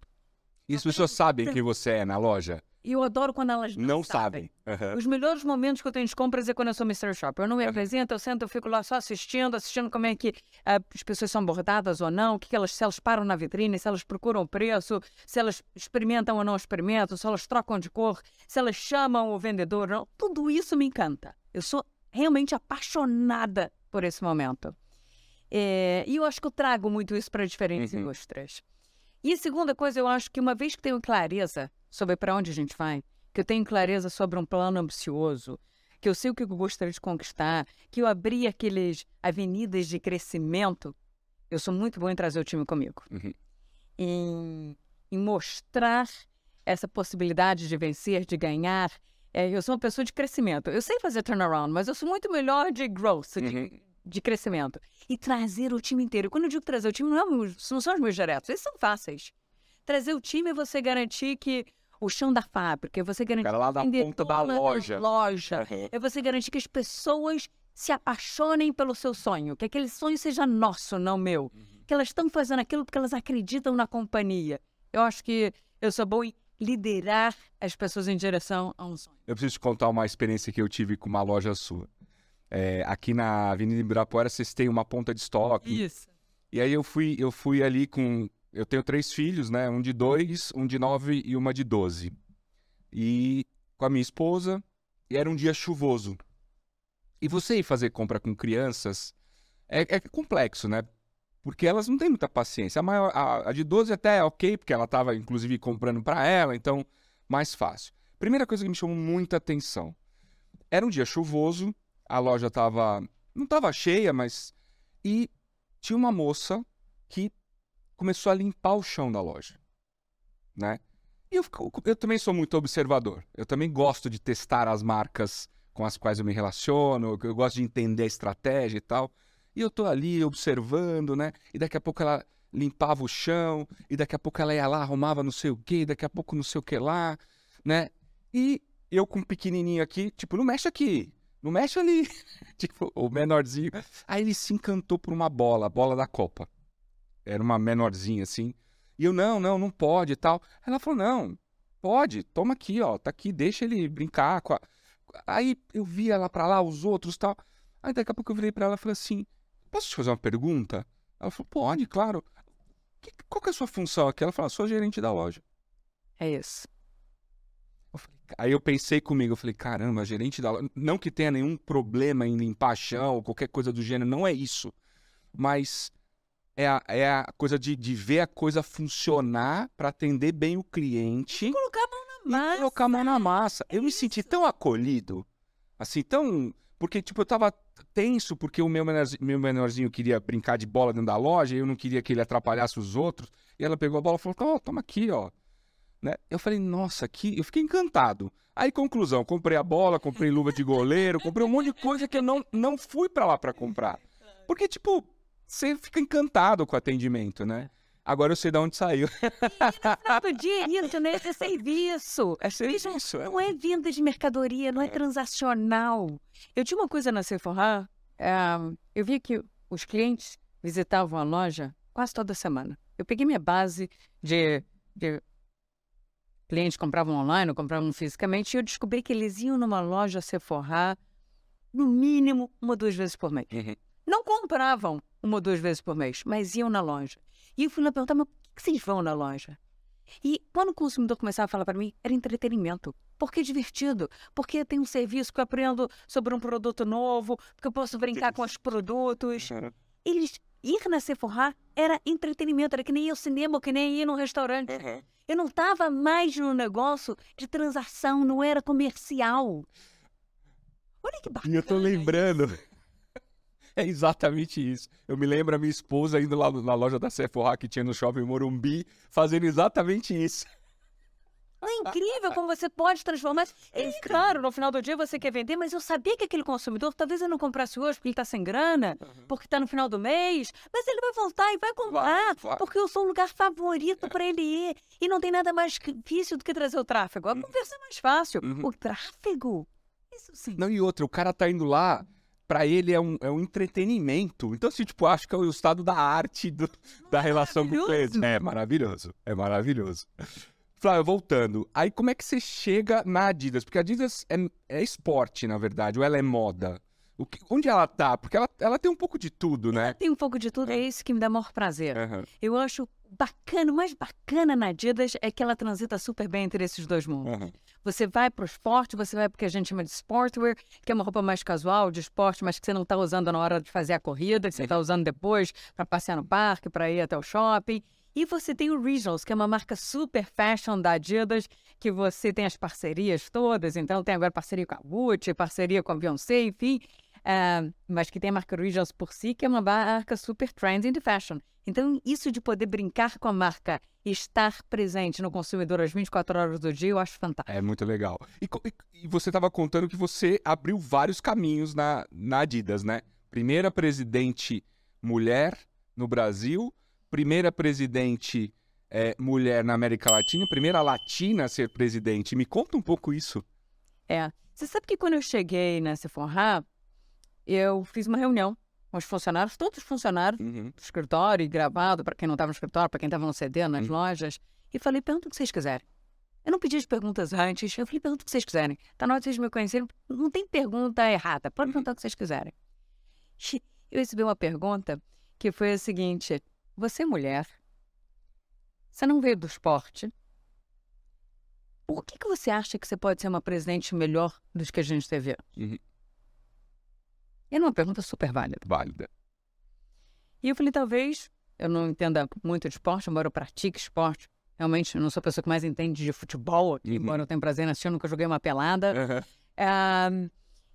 E as pessoas sabem quem você é na loja? E eu adoro quando elas não, Não sabem. Aham. Os melhores momentos que eu tenho de compras é quando eu sou Mr. Shopper. Eu não me apresento, eu sento, eu fico lá só assistindo, assistindo como é que ah, as pessoas são abordadas ou não, o que que elas, se elas param na vitrine, se elas procuram o preço, se elas experimentam ou não experimentam, se elas trocam de cor, se elas chamam o vendedor ou não. Tudo isso me encanta. Eu sou realmente apaixonada por esse momento. É, e eu acho que eu trago muito isso para diferentes Uhum. indústrias. E a segunda coisa, eu acho que uma vez que tenho clareza sobre para onde a gente vai, que eu tenho clareza sobre um plano ambicioso, que eu sei o que eu gostaria de conquistar, que eu abri aqueles avenidas de crescimento, eu sou muito bom em trazer o time comigo. Uhum. Em, em mostrar essa possibilidade de vencer, de ganhar. É, eu sou uma pessoa de crescimento. Eu sei fazer turnaround, mas eu sou muito melhor de growth, de, Uhum. de crescimento. E trazer o time inteiro. Quando eu digo trazer o time, não, é não são os meus diretos, esses são fáceis. Trazer o time é você garantir que o chão da fábrica, é você garantir cara lá da ponta da loja. loja, Uhum. é você garantir que as pessoas se apaixonem pelo seu sonho, que aquele sonho seja nosso, não meu. Que elas estão fazendo aquilo porque elas acreditam na companhia. Eu acho que eu sou boa em liderar as pessoas em direção a um sonho. Eu preciso te contar uma experiência que eu tive com uma loja sua. É, aqui na Avenida Ibirapuera, vocês têm uma ponta de estoque. Isso. E aí eu fui, eu fui ali com. Eu tenho três filhos, né? Um de dois, um de nove e uma de doze. E com a minha esposa, e era um dia chuvoso. E você ir fazer compra com crianças é, é complexo, né? Porque elas não têm muita paciência. A, maior, a, a de 12 até é ok, porque ela estava, inclusive, comprando para ela, então mais fácil. Primeira coisa que me chamou muita atenção. Era um dia chuvoso, a loja tava. não estava cheia, mas. E tinha uma moça que começou a limpar o chão da loja, né? E eu, eu também sou muito observador. Eu também gosto de testar as marcas com as quais eu me relaciono, eu gosto de entender a estratégia e tal. E eu tô ali observando, né? E daqui a pouco ela limpava o chão, e daqui a pouco ela ia lá, arrumava não sei o quê, e daqui a pouco não sei o que lá, né? E eu com o pequenininho aqui, tipo, não mexe aqui, não mexe ali. tipo, o menorzinho. Aí ele se encantou por uma bola, a bola da Copa. Era uma menorzinha assim. E eu, não, não, não pode e tal. Ela falou, não, pode, toma aqui, ó, tá aqui, deixa ele brincar com a... Aí eu vi ela pra lá, os outros e tal. Aí daqui a pouco eu virei pra ela e falei assim, posso te fazer uma pergunta? Ela falou, pode, claro. Que- qual que é a sua função aqui? Ela falou, sou gerente da loja. É isso. Eu falei, Aí eu pensei comigo, eu falei, caramba, gerente da loja. Não que tenha nenhum problema em limpar chão ou qualquer coisa do gênero, não é isso. Mas é a, é a coisa de, de ver a coisa funcionar para atender bem o cliente Colocar a mão na e massa. colocar a mão na massa. Eu me senti tão acolhido, assim, tão. Porque, tipo, eu tava tenso porque o meu menorzinho, meu menorzinho queria brincar de bola dentro da loja e eu não queria que ele atrapalhasse os outros. E ela pegou a bola e falou: Ó, toma aqui, ó. Né? Eu falei, nossa, que. Eu fiquei encantado. Aí, conclusão, comprei a bola, comprei luva de goleiro, comprei um monte de coisa que eu não, não fui pra lá pra comprar. Porque, tipo, você fica encantado com o atendimento, né? Agora eu sei de onde saiu. Todo dia é isso, né? Esse é serviço. É serviço, é Não é venda de mercadoria, não é transacional. Eu tinha uma coisa na Sephora, ah, eu vi que os clientes visitavam a loja quase toda semana. Eu peguei minha base de, de clientes que compravam online ou compravam fisicamente e eu descobri que eles iam numa loja Sephora no mínimo uma ou duas vezes por mês. Uhum. Não compravam uma ou duas vezes por mês, mas iam na loja. E eu fui lá perguntar, mas por que vocês vão na loja? E quando o consumidor começava a falar para mim, era entretenimento. Porque é divertido. Porque tem um serviço que eu aprendo sobre um produto novo, porque eu posso brincar com os produtos. Eles ir na Sephora era entretenimento, era que nem ir ao cinema, que nem ir num restaurante. Eu não estava mais no negócio de transação, não era comercial. Olha que bacana. E eu tô lembrando. É exatamente isso. Eu me lembro a minha esposa indo lá na loja da Sephora que tinha no shopping Morumbi, fazendo exatamente isso. É incrível como você pode transformar. É claro, no final do dia você quer vender, mas eu sabia que aquele consumidor, talvez ele não comprasse hoje porque ele está sem grana, porque está no final do mês, mas ele vai voltar e vai comprar, vai. porque eu sou o lugar favorito para ele ir. E não tem nada mais difícil do que trazer o tráfego. A conversa é mais fácil. Uhum. O tráfego? Isso sim. Não, e outra, o cara tá indo lá, pra ele é um, é um entretenimento. Então, assim, tipo, acho que é o estado da arte do- da relação com o cliente. É maravilhoso, é maravilhoso. Flávio, voltando, aí como é que você chega na Adidas? Porque a Adidas é, é esporte, na verdade, ou ela é moda? Que- onde ela tá? Porque ela, ela tem um pouco de tudo, né? Tem um pouco de tudo, é isso que me dá maior prazer. Aham. Eu acho bacana, o mais bacana na Adidas é que ela transita super bem entre esses dois mundos. Aham. Você vai para o esporte, você vai porque a gente chama de sportwear, que é uma roupa mais casual, de esporte, mas que você não está usando na hora de fazer a corrida, que você está usando depois para passear no parque, para ir até o shopping. E você tem o Regionals, que é uma marca super fashion da Adidas, que você tem as parcerias todas. Então tem agora parceria com a Gucci, parceria com a Beyoncé, enfim. Ah, mas que tem a marca Regionals por si, que é uma marca super trendy de fashion. Então, isso de poder brincar com a marca e estar presente no consumidor às 24 horas do dia, eu acho fantástico. É muito legal. E, e- você estava contando que você abriu vários caminhos na, na Adidas, né? Primeira presidente mulher no Brasil, primeira presidente eh, mulher na América Latina, primeira latina a ser presidente. Me conta um pouco isso. É. Você sabe que quando eu cheguei na Sephora, eu fiz uma reunião com os funcionários, todos os funcionários Uhum. do escritório, e gravado, para quem não estava no escritório, para quem estava no CD, nas Hum. lojas, e falei, pergunta o que vocês quiserem. Eu não pedi as perguntas antes, eu falei, pergunta o que vocês quiserem. Tá na hora de vocês me conhecerem, não tem pergunta errada, pode perguntar o que vocês quiserem. Eu recebi uma pergunta que foi a seguinte, você é mulher, você não veio do esporte, por que, que você acha que você pode ser uma presidente melhor do que a gente teve? Uhum. Era uma pergunta super válida. Válida. E eu falei, talvez eu não entenda muito de esporte, embora eu pratique esporte. Realmente, eu não sou a pessoa que mais entende de futebol, Uhum. embora eu tenha prazer em assistir, eu nunca joguei uma pelada. Aham. Ah,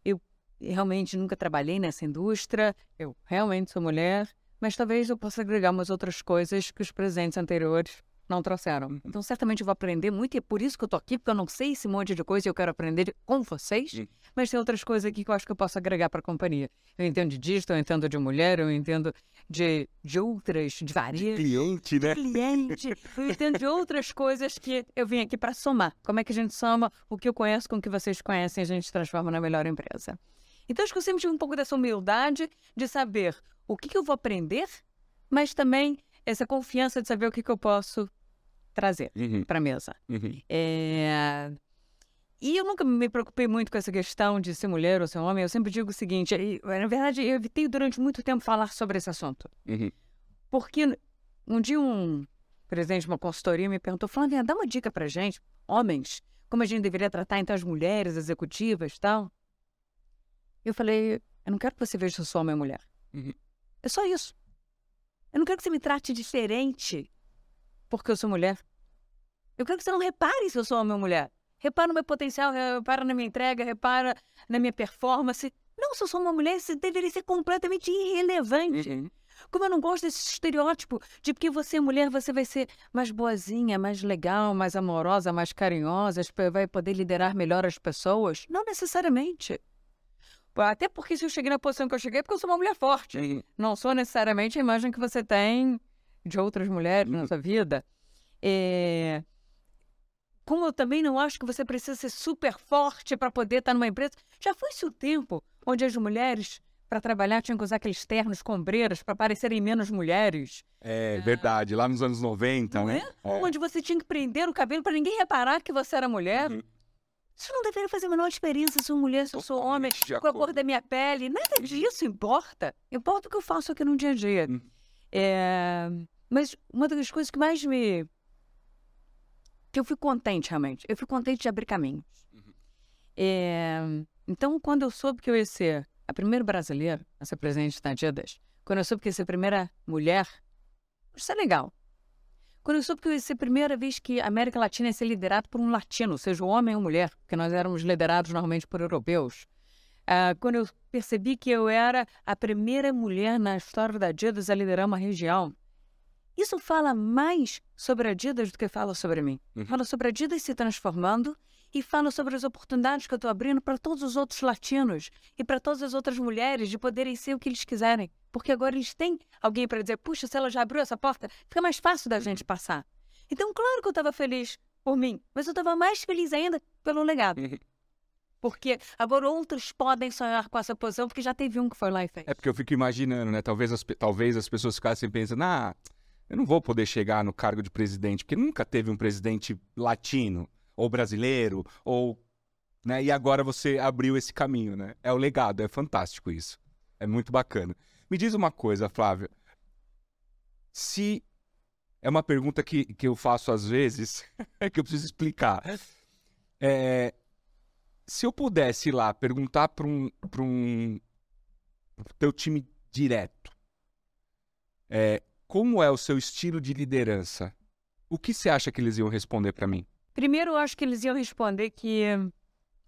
eu realmente nunca trabalhei nessa indústria, eu realmente sou mulher, mas talvez eu possa agregar umas outras coisas que os presentes anteriores não trouxeram. Então, certamente eu vou aprender muito e é por isso que eu tô aqui, porque eu não sei esse monte de coisa e eu quero aprender com vocês, Hum. mas tem outras coisas aqui que eu acho que eu posso agregar para a companhia. Eu entendo de digital, eu entendo de mulher, eu entendo de, de outras, de varejo Cliente, né? cliente, eu entendo de outras coisas que eu vim aqui para somar. Como é que a gente soma o que eu conheço com o que vocês conhecem e a gente transforma na melhor empresa. Então, acho que eu sempre tive um pouco dessa humildade de saber o que, que eu vou aprender, mas também essa confiança de saber o que, que eu posso trazer Uhum, para a mesa. uhum. É, E eu nunca me preocupei muito com essa questão de ser mulher ou ser homem. Eu sempre digo o seguinte: na verdade, eu evitei durante muito tempo falar sobre esse assunto. Uhum. Porque um dia um presidente de uma consultoria me perguntou, Flávia, dá uma dica pra gente, homens, como a gente deveria tratar então as mulheres executivas e tal. Eu falei, eu não quero que você veja se eu sou homem ou mulher. Uhum. É só isso. Eu não quero que você me trate diferente porque eu sou mulher. Eu quero que você não repare se eu sou homem ou mulher. Repara no meu potencial, repara na minha entrega, repara na minha performance. Não, se eu sou uma mulher, isso deveria ser completamente irrelevante. Uhum. Como eu não gosto desse estereótipo de porque você é mulher, você vai ser mais boazinha, mais legal, mais amorosa, mais carinhosa, vai poder liderar melhor as pessoas. Não necessariamente. Até porque se eu cheguei na posição que eu cheguei, é porque eu sou uma mulher forte. Uhum. Não sou necessariamente a imagem que você tem de outras mulheres na Uhum. sua vida. É, Como eu também não acho que você precisa ser super forte para poder estar numa empresa. Já foi-se o tempo onde as mulheres, para trabalhar, tinham que usar aqueles ternos com ombreiras para parecerem menos mulheres. É verdade, lá nos anos 90, Não né? é? Onde você tinha que prender o cabelo para ninguém reparar que você era mulher. Uhum. Isso não deveria fazer a menor diferença se eu sou mulher, se eu sou homem, com a cor da minha pele. Nada disso importa. Importa o que eu faço aqui no dia a dia. Uhum. É, Mas uma das coisas que mais me. que eu fui contente, realmente. Eu fui contente de abrir caminhos. Uhum. É, Então, quando eu soube que eu ia ser a primeira brasileira a ser presidente da Adidas, quando eu soube que eu ia ser a primeira mulher, isso é legal. Quando eu soube que eu ia ser a primeira vez que a América Latina ia ser liderada por um latino, seja homem ou mulher, porque nós éramos liderados normalmente por europeus. Ah, quando eu percebi que eu era a primeira mulher na história da Adidas a liderar uma região, isso fala mais sobre a Adidas do que fala sobre mim. Uhum. Fala sobre a Adidas se transformando e fala sobre as oportunidades que eu estou abrindo para todos os outros latinos e para todas as outras mulheres de poderem ser o que eles quiserem. Porque agora eles têm alguém para dizer, puxa, se ela já abriu essa porta, fica mais fácil da gente passar. Então, claro que eu estava feliz por mim, mas eu estava mais feliz ainda pelo legado. Porque agora outros podem sonhar com essa posição, porque já teve um que foi lá e fez. É porque eu fico imaginando, né? Talvez as, talvez as pessoas ficassem pensando, ah, eu não vou poder chegar no cargo de presidente, porque nunca teve um presidente latino, ou brasileiro, ou. Né? E agora você abriu esse caminho, né? É o legado, é fantástico isso. É muito bacana. Me diz uma coisa, Flávia. Se é uma pergunta que, que eu faço às vezes, que eu preciso explicar. É, se eu pudesse ir lá perguntar para um, pra um pro teu time direto, é, como é o seu estilo de liderança, o que você acha que eles iam responder para mim? Primeiro, eu acho que eles iam responder que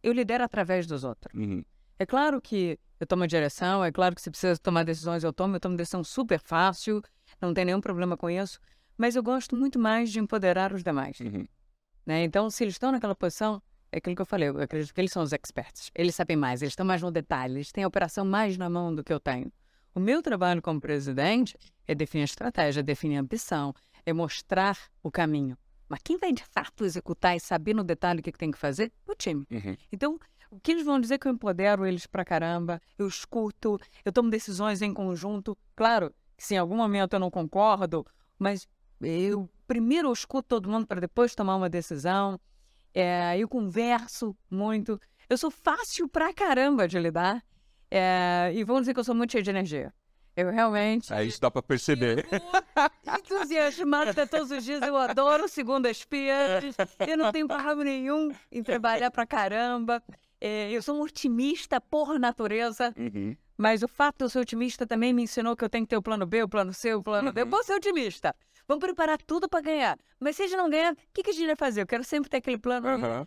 eu lidero através dos outros. Uhum. É claro que eu tomo a direção, é claro que se precisa tomar decisões, eu tomo, eu tomo decisão super fácil, não tem nenhum problema com isso, mas eu gosto muito mais de empoderar os demais. Uhum. Né? Então, se eles estão naquela posição, é aquilo que eu falei, eu acredito que eles são os experts. Eles sabem mais, eles estão mais no detalhe, eles têm a operação mais na mão do que eu tenho. O meu trabalho como presidente é definir a estratégia, definir a ambição, é mostrar o caminho. Mas quem vai de fato executar e saber no detalhe o que, que tem que fazer? O time. Uhum. Então, o que eles vão dizer que eu empodero eles pra caramba, eu escuto, eu tomo decisões em conjunto. Claro que se em algum momento eu não concordo, mas eu primeiro eu escuto todo mundo para depois tomar uma decisão. É, eu converso muito. Eu sou fácil pra caramba de lidar. É, e vão dizer que eu sou muito cheia de energia. Eu realmente. É, isso dá para perceber. entusiasmada todos os dias. Eu adoro segundas-feiras. Eu não tenho problema nenhum em trabalhar pra caramba. É, eu sou um otimista por natureza. Uhum. Mas o fato de eu ser otimista também me ensinou que eu tenho que ter o plano B, o plano C, o plano D. Eu Uhum. vou ser otimista. Vamos preparar tudo para ganhar. Mas se a gente não ganhar, o que, que a gente vai fazer? Eu quero sempre ter aquele plano, Aham.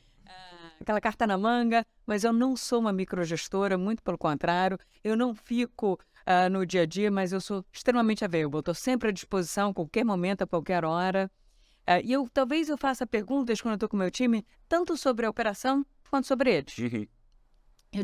aquela carta na manga. Mas eu não sou uma microgestora, muito pelo contrário. Eu não fico ah, no dia a dia, mas eu sou extremamente available. Estou sempre à disposição, a qualquer momento, a qualquer hora. Ah, e eu talvez eu faça perguntas quando eu estou com o meu time, tanto sobre a operação quanto sobre eles. Uhum.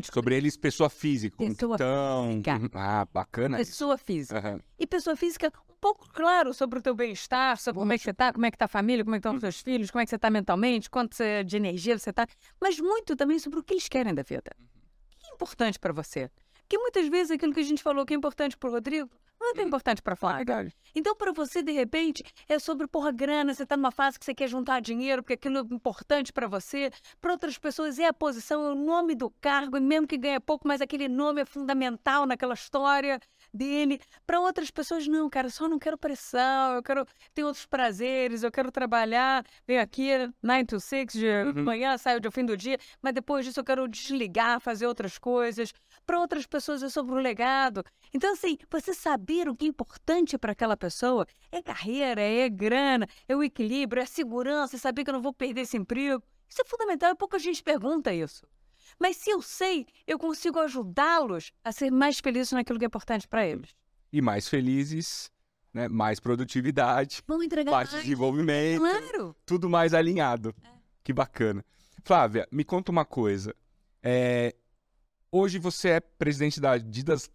Descobri Sobre eles, pessoa física. Pessoa tão... física. Ah, bacana. isso. pessoa física. Aham. E pessoa física, um pouco claro sobre o teu bem-estar, sobre como é que você tá, como é que tá a família, como é que estão os teus filhos, como é que você tá mentalmente, quanto de energia você tá, mas muito também sobre o que eles querem da vida. O que é importante para você? Porque muitas vezes aquilo que a gente falou que é importante para o Rodrigo, não é tão importante para Flávia. Verdade. Então, para você, de repente, é sobre, porra, grana, você está numa fase que você quer juntar dinheiro, porque aquilo é importante para você. Para outras pessoas, é a posição, é o nome do cargo, e mesmo que ganhe pouco, mas aquele nome é fundamental naquela história dele. Para outras pessoas, não, cara, só não quero pressão, eu quero ter outros prazeres, eu quero trabalhar, venho aqui 9 to 6 de Uhum. manhã, saio de fim do dia, mas depois disso eu quero desligar, fazer outras coisas. Para outras pessoas é sobre o legado. Então, assim, você saber o que é importante para aquela pessoa é carreira, é grana, é o equilíbrio, é a segurança, é saber que eu não vou perder esse emprego. Isso é fundamental, é pouca gente pergunta isso. Mas se eu sei, eu consigo ajudá-los a ser mais felizes naquilo que é importante para eles. E mais felizes, né? mais produtividade, Vão entregar mais desenvolvimento, Claro. tudo mais alinhado. Que bacana. Flávia, me conta uma coisa. É, Hoje você é presidente da Adidas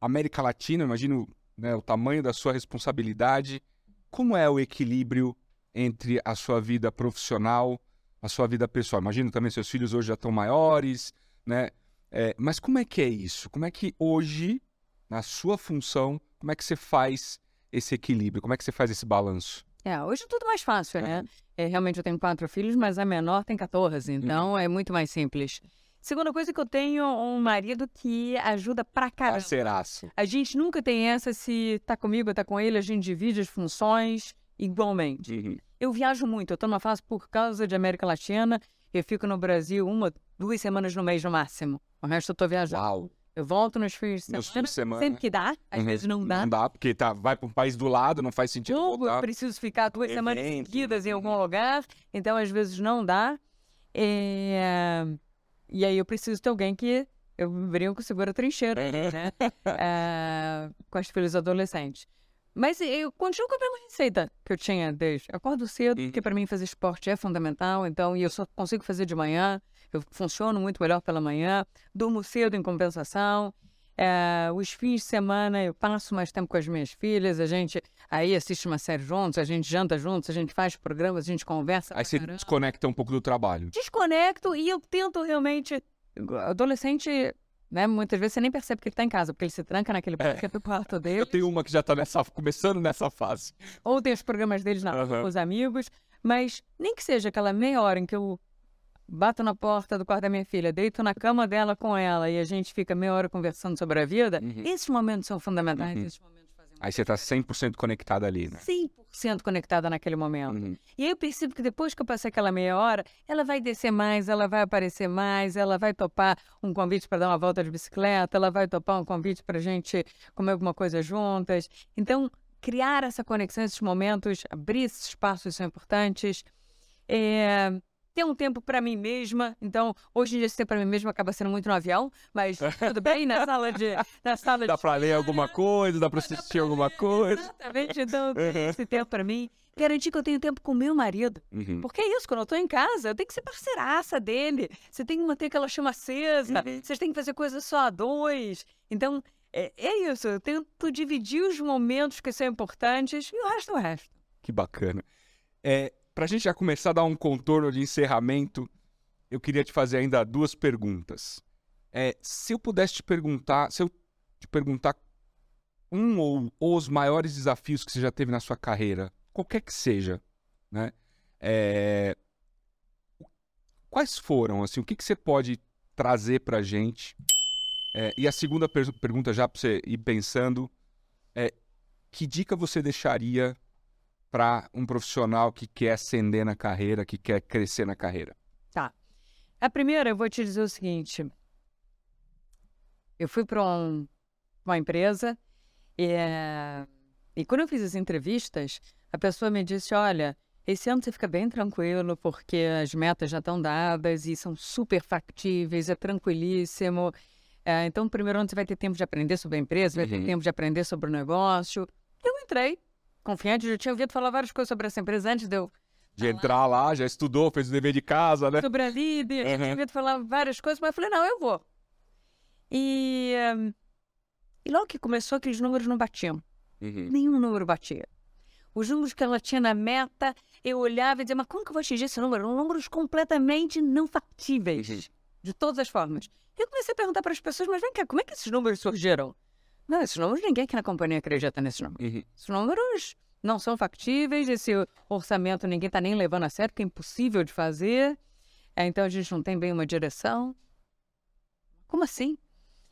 América Latina, imagino né, o tamanho da sua responsabilidade. Como é o equilíbrio entre a sua vida profissional, a sua vida pessoal? Imagino também seus filhos hoje já estão maiores, né? É, mas como é que é isso? Como é que hoje, na sua função, como é que você faz esse equilíbrio? Como é que você faz esse balanço? É, hoje é tudo mais fácil, né? É, realmente eu tenho quatro filhos, mas a menor tem 14, então é muito mais simples. Segunda coisa que eu tenho um marido que ajuda pra caramba. Parceiraço. A gente nunca tem essa se tá comigo tá com ele, a gente divide as funções igualmente. Uhum. Eu viajo muito, eu tô numa fase por causa de América Latina, eu fico no Brasil uma, duas semanas no mês no máximo. O resto eu tô viajando. Uau. Eu volto nos fins de semana, semana. sempre que dá, às Uhum. vezes não dá. Não dá, porque tá, vai para um país do lado, não faz sentido eu voltar. preciso ficar duas semanas Evento. seguidas em algum lugar, então às vezes não dá. É, E aí eu preciso ter alguém que eu brinco segura a trincheira, né? É, Com as filhos adolescentes. Mas eu continuo com a mesma receita que eu tinha desde. Acordo cedo, porque para mim fazer esporte é fundamental, então, e eu só consigo fazer de manhã, eu funciono muito melhor pela manhã, durmo cedo em compensação. É, os fins de semana eu passo mais tempo com as minhas filhas, a gente aí assiste uma série juntos, a gente janta juntos, a gente faz programas, a gente conversa. Aí você caramba. desconecta um pouco do trabalho. Desconecto e eu tento realmente. Adolescente, né? Muitas vezes você nem percebe que ele tá em casa, porque ele se tranca naquele do quarto dele, Eu tenho uma que já tá nessa, começando nessa fase. ou tem os programas deles na Aham. com os amigos, mas nem que seja aquela meia hora em que eu bato na porta do quarto da minha filha, deito na cama dela com ela e a gente fica meia hora conversando sobre a vida, Uhum. esses momentos são fundamentais, Uhum. esses momentos fazem Aí você tá 100% conectada ali, né? 100% conectada naquele momento. Uhum. E aí eu percebo que depois que eu passei aquela meia hora, ela vai descer mais, ela vai aparecer mais, ela vai topar um convite para dar uma volta de bicicleta, ela vai topar um convite para a gente comer alguma coisa juntas. Então, criar essa conexão, esses momentos, abrir esses espaços são importantes. É, ter um tempo para mim mesma. Então, hoje em dia, esse tempo para mim mesma acaba sendo muito no avião, mas tudo bem, na sala de. Na sala Dá de pra ler alguma coisa, dá pra assistir alguma coisa. Exatamente. Então, Uhum. esse tempo para mim. Garantir que eu tenho tempo com meu marido. Uhum. Porque é isso, quando eu tô em casa, eu tenho que ser parceiraça dele. Você tem que manter aquela chama acesa. Uhum. Vocês têm que fazer coisas só a dois. Então, é, é isso. Eu tento dividir os momentos que são importantes e o resto é o resto. Que bacana. É, pra gente já começar a dar um contorno de encerramento, eu queria te fazer ainda duas perguntas. É, se eu pudesse te perguntar, se eu te perguntar um ou os maiores desafios que você já teve na sua carreira, qualquer que seja, né? É, quais foram, assim, o que, que você pode trazer pra gente? É, e a segunda per- pergunta, já pra você ir pensando, é que dica você deixaria para um profissional que quer ascender na carreira, que quer crescer na carreira? A primeira, eu vou te dizer o seguinte. Eu fui para um- uma empresa e, eh, e quando eu fiz as entrevistas, a pessoa me disse, olha, esse ano você fica bem tranquilo porque as metas já estão dadas e são super factíveis, é tranquilíssimo. Eh, então, primeiro ano você vai ter tempo de aprender sobre a empresa, vai ter Uhum. tempo de aprender sobre o negócio. Eu entrei, confiante, já tinha ouvido falar várias coisas sobre essa empresa antes de eu De entrar lá, já estudou, fez o dever de casa, né? sobre a líder, já Uhum. tinha ouvido falar várias coisas, mas eu falei, não, eu vou. E, eh, e logo que começou, aqueles números não batiam. Uhum. Nenhum número batia. Os números que ela tinha na meta, eu olhava e dizia, mas como que eu vou atingir esse número? Eram números completamente não factíveis, Uhum. de todas as formas. E eu comecei a perguntar para as pessoas, mas vem cá, como é que esses números surgiram? Não, esses números, ninguém aqui na companhia acredita nesses números. Uhum. Esses números não são factíveis, esse orçamento ninguém está nem levando a sério, porque é impossível de fazer. É, então a gente não tem bem uma direção. Como assim?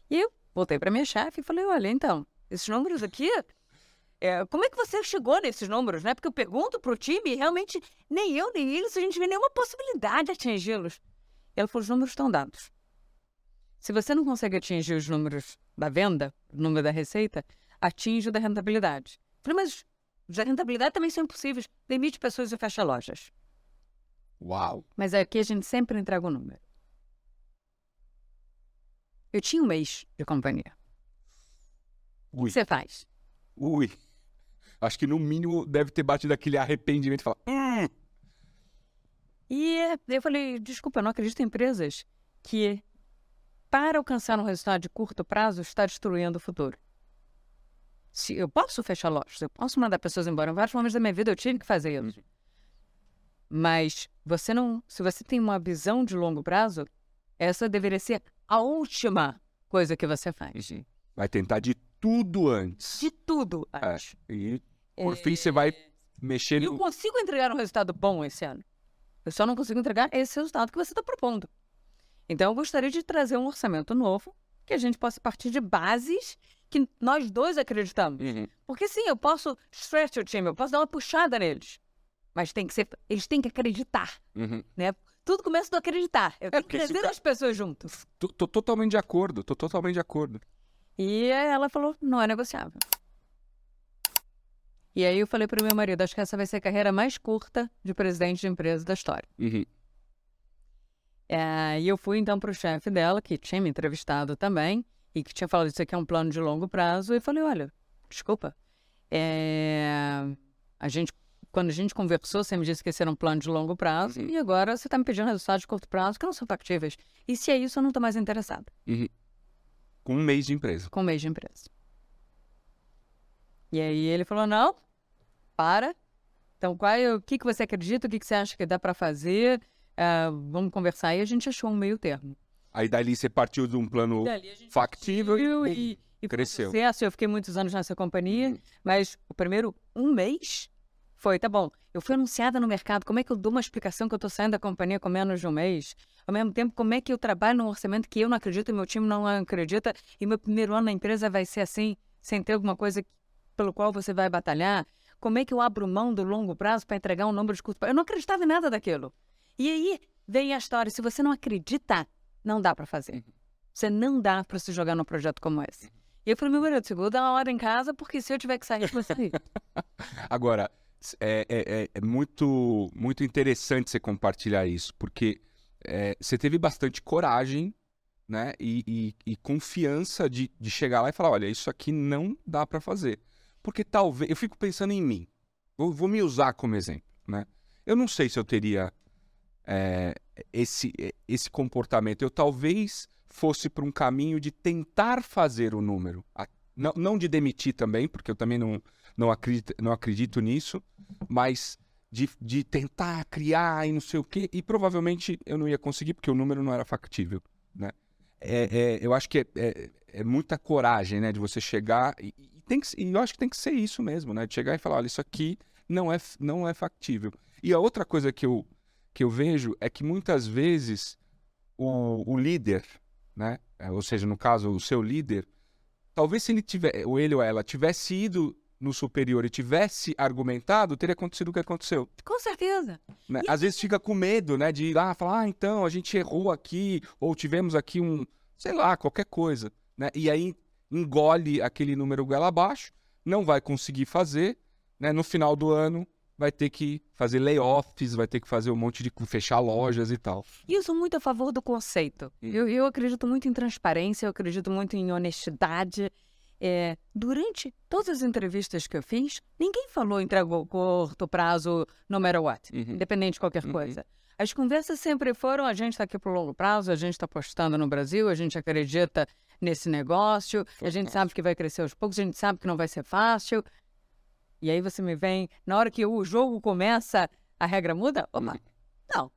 E eu voltei para minha chefe e falei: olha, então, esses números aqui. é, como é que você chegou nesses números, né? Porque eu pergunto pro time e realmente nem eu nem eles, a gente vê nenhuma possibilidade de atingi-los. Ela falou: os números estão dados. Se você não consegue atingir os números da venda, o número da receita, atinge o da rentabilidade. Falei, mas os da rentabilidade também são impossíveis. Demite pessoas e fecha lojas. Uau! Mas aqui a gente sempre entrega o número. Eu tinha um mês de companhia. O Ui, que você faz? ui. Acho que no mínimo deve ter batido aquele arrependimento e falar, hum, E eu falei, desculpa, eu não acredito em empresas que, para alcançar um resultado de curto prazo, está destruindo o futuro. Se eu posso fechar lojas, eu posso mandar pessoas embora. Em vários momentos da minha vida eu tive que fazer isso. Mas você não, se você tem uma visão de longo prazo, essa deveria ser a última coisa que você faz. vai tentar de tudo antes. De tudo É, antes. E por fim você vai mexer Eu no... consigo entregar um resultado bom esse ano. Eu só não consigo entregar esse resultado que você está propondo. Então, eu gostaria de trazer um orçamento novo, que a gente possa partir de bases que nós dois acreditamos. Uhum. Porque sim, eu posso stretch o time, eu posso dar uma puxada neles. Mas tem que ser, eles têm que acreditar, Uhum. né? Tudo começa do acreditar. Eu tenho que trazer as pessoas juntas. Tô, tô totalmente de acordo, tô totalmente de acordo. E ela falou, não é negociável. E aí eu falei para o meu marido, acho que essa vai ser a carreira mais curta de presidente de empresa da história. Uhum. É, e eu fui então para o chefe dela, que tinha me entrevistado também, e que tinha falado isso aqui é um plano de longo prazo, e falei, olha, desculpa, é, a gente, quando a gente conversou, você me disse que esse era um plano de longo prazo, Uhum. e agora você está me pedindo resultados de curto prazo que não são factíveis. E se é isso, eu não estou mais interessada Com um mês de empresa. com um mês de empresa. E aí ele falou, não, para. Então, qual é, o que, que você acredita, o que, que você acha que dá para fazer? Ah, vamos conversar. E a gente achou um meio termo. Aí dali você partiu de um plano factível e, e, e cresceu. sucesso. Eu fiquei muitos anos nessa companhia, mas o primeiro um mês foi, tá bom, eu fui anunciada no mercado, como é que eu dou uma explicação que eu tô saindo da companhia com menos de um mês? Ao mesmo tempo, como é que eu trabalho num orçamento que eu não acredito e meu time não acredita, e meu primeiro ano na empresa vai ser assim, sem ter alguma coisa pelo qual você vai batalhar? Como é que eu abro mão do longo prazo para entregar um número de curto prazo? Eu não acreditava em nada daquilo. E aí vem a história: se você não acredita, não dá para fazer. Você não dá para se jogar num projeto como esse. E eu falei, meu marido, segura uma hora em casa, porque se eu tiver que sair, eu vou sair. Agora, é, é, é, muito, muito interessante você compartilhar isso, porque é, você teve bastante coragem né, e, e, e confiança de, de, chegar lá e falar, olha, isso aqui não dá para fazer. Porque talvez, eu fico pensando em mim, vou, vou, me usar como exemplo, né? Eu não sei se eu teria é, esse, esse comportamento. Eu talvez fosse para um caminho de tentar fazer o número. Não, não de demitir também, porque eu também não, não, acredito, não acredito nisso, mas de, de tentar criar e não sei o quê, e provavelmente eu não ia conseguir, porque o número não era factível, né? É, é, eu acho que é, é, é, muita coragem, né, de você chegar, e, e, tem que, e eu acho que tem que ser isso mesmo, né, de chegar e falar, olha, isso aqui não é, não é factível. E a outra coisa que eu, que eu vejo é que muitas vezes o, o líder, né? É, ou seja, no caso, o seu líder, talvez se ele tiver, ou ele ou ela tivesse ido no superior e tivesse argumentado, teria acontecido o que aconteceu. Com certeza. Né? Às vezes fica com medo, né, de ir lá falar, ah, então a gente errou aqui ou tivemos aqui um, sei lá, qualquer coisa, né? E aí engole aquele número goela abaixo, não vai conseguir fazer, né? No final do ano vai ter que fazer layoffs, vai ter que fazer um monte de fechar lojas e tal. E eu sou muito a favor do conceito. Hum. Eu, eu acredito muito em transparência, eu acredito muito em honestidade. É, durante todas as entrevistas que eu fiz, ninguém falou entregou curto prazo, no matter what, uhum. independente de qualquer uhum. coisa. As conversas sempre foram: a gente está aqui para o longo prazo, a gente está apostando no Brasil, a gente acredita nesse negócio, a gente sabe que vai crescer aos poucos, a gente sabe que não vai ser fácil, e aí você me vem, na hora que o jogo começa, a regra muda? Opa, não.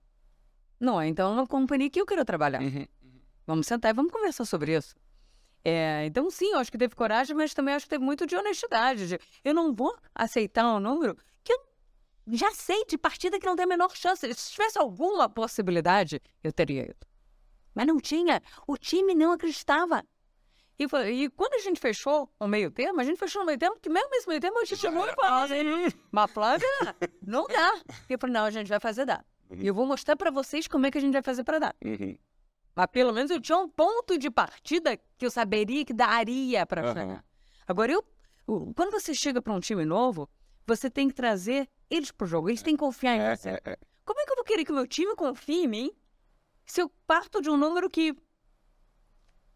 Não é então uma companhia que eu quero trabalhar. Uhum, uhum. Vamos sentar e vamos conversar sobre isso. É, então, sim, eu acho que teve coragem, mas também acho que teve muito de honestidade. De, eu não vou aceitar um número que eu já sei de partida que não tem a menor chance. Se tivesse alguma possibilidade, eu teria ido. Mas não tinha. O time não acreditava. E, e, quando a gente fechou o meio termo, a gente fechou no meio termo, que mesmo esse meio termo a gente chamou e falou mas Flávia, não dá. E eu falei, não, a gente vai fazer dar. Uhum. E eu vou mostrar para vocês como é que a gente vai fazer para dar. Uhum. Mas pelo menos eu tinha um ponto de partida que eu saberia que daria para uhum. Agora, eu, quando você chega para um time novo, você tem que trazer eles pro jogo, eles têm que confiar em é, você. É, é. Como é que eu vou querer que o meu time confie em mim se eu parto de um número que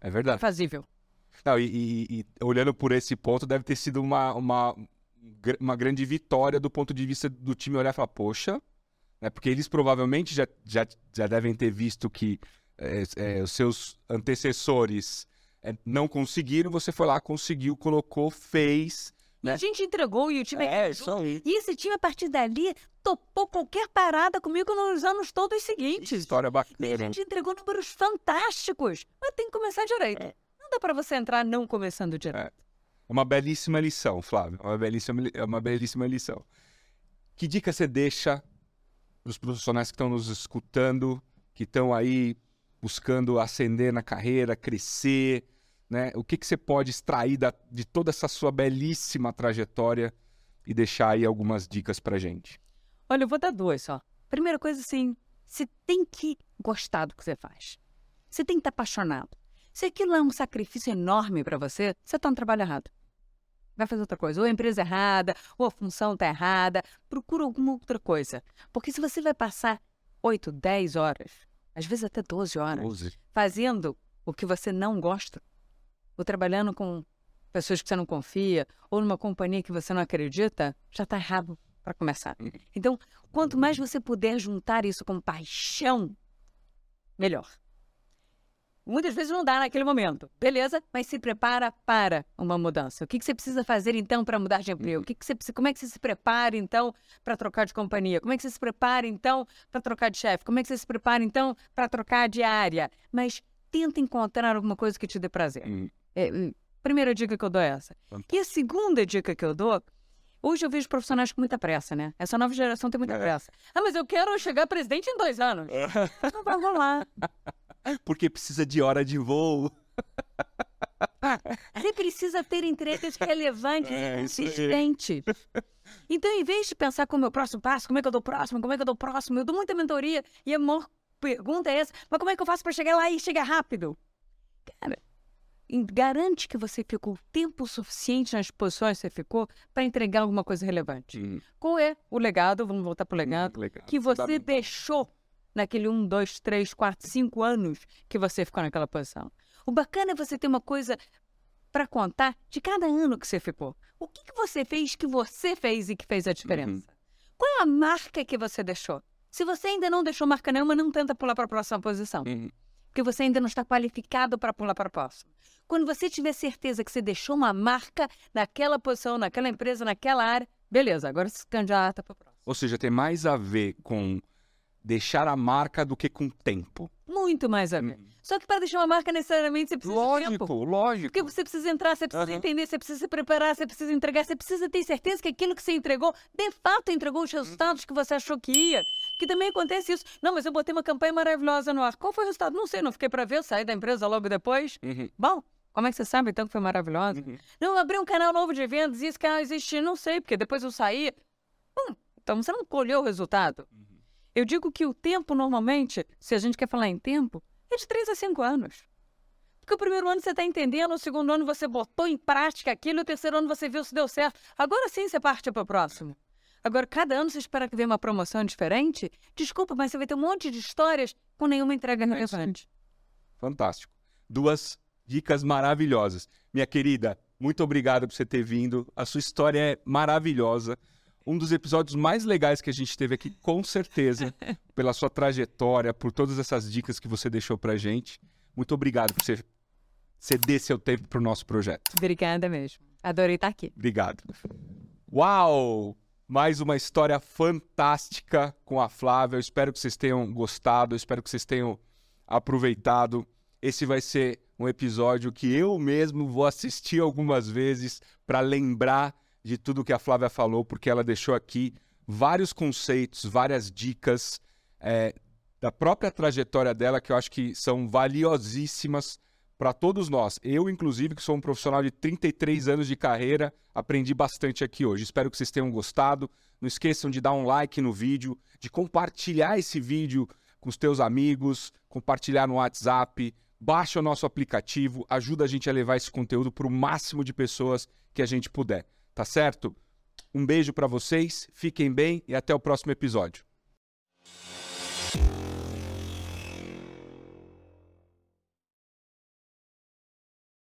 é verdade. É fazível? Não, e, e, e, olhando por esse ponto, deve ter sido uma, uma, uma grande vitória do ponto de vista do time olhar e falar, poxa, né? porque eles provavelmente já, já, já devem ter visto que é, é, os seus antecessores é, não conseguiram, você foi lá, conseguiu, colocou, fez. Né? E a gente entregou e o time. É, isso aí. E esse time, a partir dali, topou qualquer parada comigo nos anos todos seguintes. História bacana. E a gente entregou números fantásticos. Mas tem que começar direito. É dá para você entrar não começando direto. É. é uma belíssima lição, Flávio. É uma belíssima, é uma belíssima lição. Que dica você deixa para os profissionais que estão nos escutando, que estão aí buscando ascender na carreira, crescer, né? O que, que você pode extrair da, de toda essa sua belíssima trajetória e deixar aí algumas dicas para gente? Olha, eu vou dar duas só. Primeira coisa, assim, você tem que gostar do que você faz. Você tem que estar apaixonado. Se aquilo é um sacrifício enorme para você, você está no trabalho errado. Vai fazer outra coisa. Ou a empresa errada, ou a função está errada. Procura alguma outra coisa. Porque se você vai passar 8, 10 horas, às vezes até 12 horas, 12. fazendo o que você não gosta, ou trabalhando com pessoas que você não confia, ou numa companhia que você não acredita, já está errado para começar. Uhum. Então, quanto mais você puder juntar isso com paixão, melhor. Muitas vezes não dá naquele momento. Beleza, mas se prepara para uma mudança. O que, que você precisa fazer então para mudar de emprego? O que, que você, como é que você se prepara então para trocar de companhia? Como é que você se prepara então para trocar de chefe? Como é que você se prepara então para trocar de área? Mas tenta encontrar alguma coisa que te dê prazer. Hum. É, hum, primeira dica que eu dou é essa. E a segunda dica que eu dou Hoje eu vejo profissionais com muita pressa, né? Essa nova geração tem muita é. pressa. Ah, mas eu quero chegar presidente em dois anos. Não vai rolar. Porque precisa de hora de voo. Você precisa ter entregas relevantes É, e consistentes. Então, em vez de pensar como é o próximo passo, como é que eu dou o próximo, como é que eu dou o próximo, eu dou muita mentoria e a maior pergunta é essa, mas como é que eu faço para chegar lá e chegar rápido? Cara, garante que você ficou tempo suficiente nas posições que você ficou para entregar alguma coisa relevante. Hum, Qual é o legado, vamos voltar para o legado, legal. que você deixou naquele um, dois, três, quatro, cinco anos que você ficou naquela posição. O bacana é você ter uma coisa para contar de cada ano que você ficou. O que, que você fez que você fez e que fez a diferença? Qual é a marca que você deixou? Se você ainda não deixou marca nenhuma, não tenta pular para a próxima posição, Hum, porque você ainda não está qualificado para pular para a próxima. Quando você tiver certeza que você deixou uma marca naquela posição, naquela empresa, naquela área, beleza, agora se candidata para a próxima. Ou seja, tem mais a ver com deixar a marca do que com tempo. Muito mais a ver. Uhum. Só que para deixar uma marca, necessariamente, você precisa de tempo. Lógico, lógico. Porque você precisa entrar, você precisa Aham. entender, você precisa se preparar, você precisa entregar, você precisa ter certeza que aquilo que você entregou, de fato, entregou os resultados que você achou que ia. Que também acontece isso. Não, mas eu botei uma campanha maravilhosa no ar. Qual foi o resultado? Não sei, não fiquei para ver, eu saí da empresa logo depois. Uhum, Bom, como é que você sabe, então, que foi maravilhosa? uhum. Não, eu abri um canal novo de vendas e esse canal existia, não sei, porque depois eu saí. Hum, então você não colheu o resultado. Eu digo que o tempo, normalmente, se a gente quer falar em tempo, é de 3 a 5 anos. Porque o primeiro ano você está entendendo, o segundo ano você botou em prática aquilo, o terceiro ano você viu se deu certo. Agora sim você parte para o próximo. Agora, cada ano você espera que venha uma promoção diferente. Desculpa, mas você vai ter um monte de histórias com nenhuma entrega relevante. Fantástico. Duas dicas maravilhosas. Minha querida, muito obrigado por você ter vindo. A sua história é maravilhosa. Um dos episódios mais legais que a gente teve aqui, com certeza, pela sua trajetória, por todas essas dicas que você deixou pra gente. Muito obrigado por você ceder seu tempo pro nosso projeto. Obrigada mesmo. Adorei estar aqui. Obrigado. Uau! Mais uma história fantástica com a Flávia. Eu espero que vocês tenham gostado, eu espero que vocês tenham aproveitado. Esse vai ser um episódio que eu mesmo vou assistir algumas vezes para lembrar de tudo que a Flávia falou, porque ela deixou aqui vários conceitos, várias dicas é, da própria trajetória dela que eu acho que são valiosíssimas para todos nós. Eu, inclusive, que sou um profissional de 33 anos de carreira, aprendi bastante aqui hoje. Espero que vocês tenham gostado. Não esqueçam de dar um like no vídeo, de compartilhar esse vídeo com os teus amigos, compartilhar no WhatsApp, baixa o nosso aplicativo, ajuda a gente a levar esse conteúdo para o máximo de pessoas que a gente puder tá certo? Um beijo para vocês, fiquem bem e até o próximo episódio.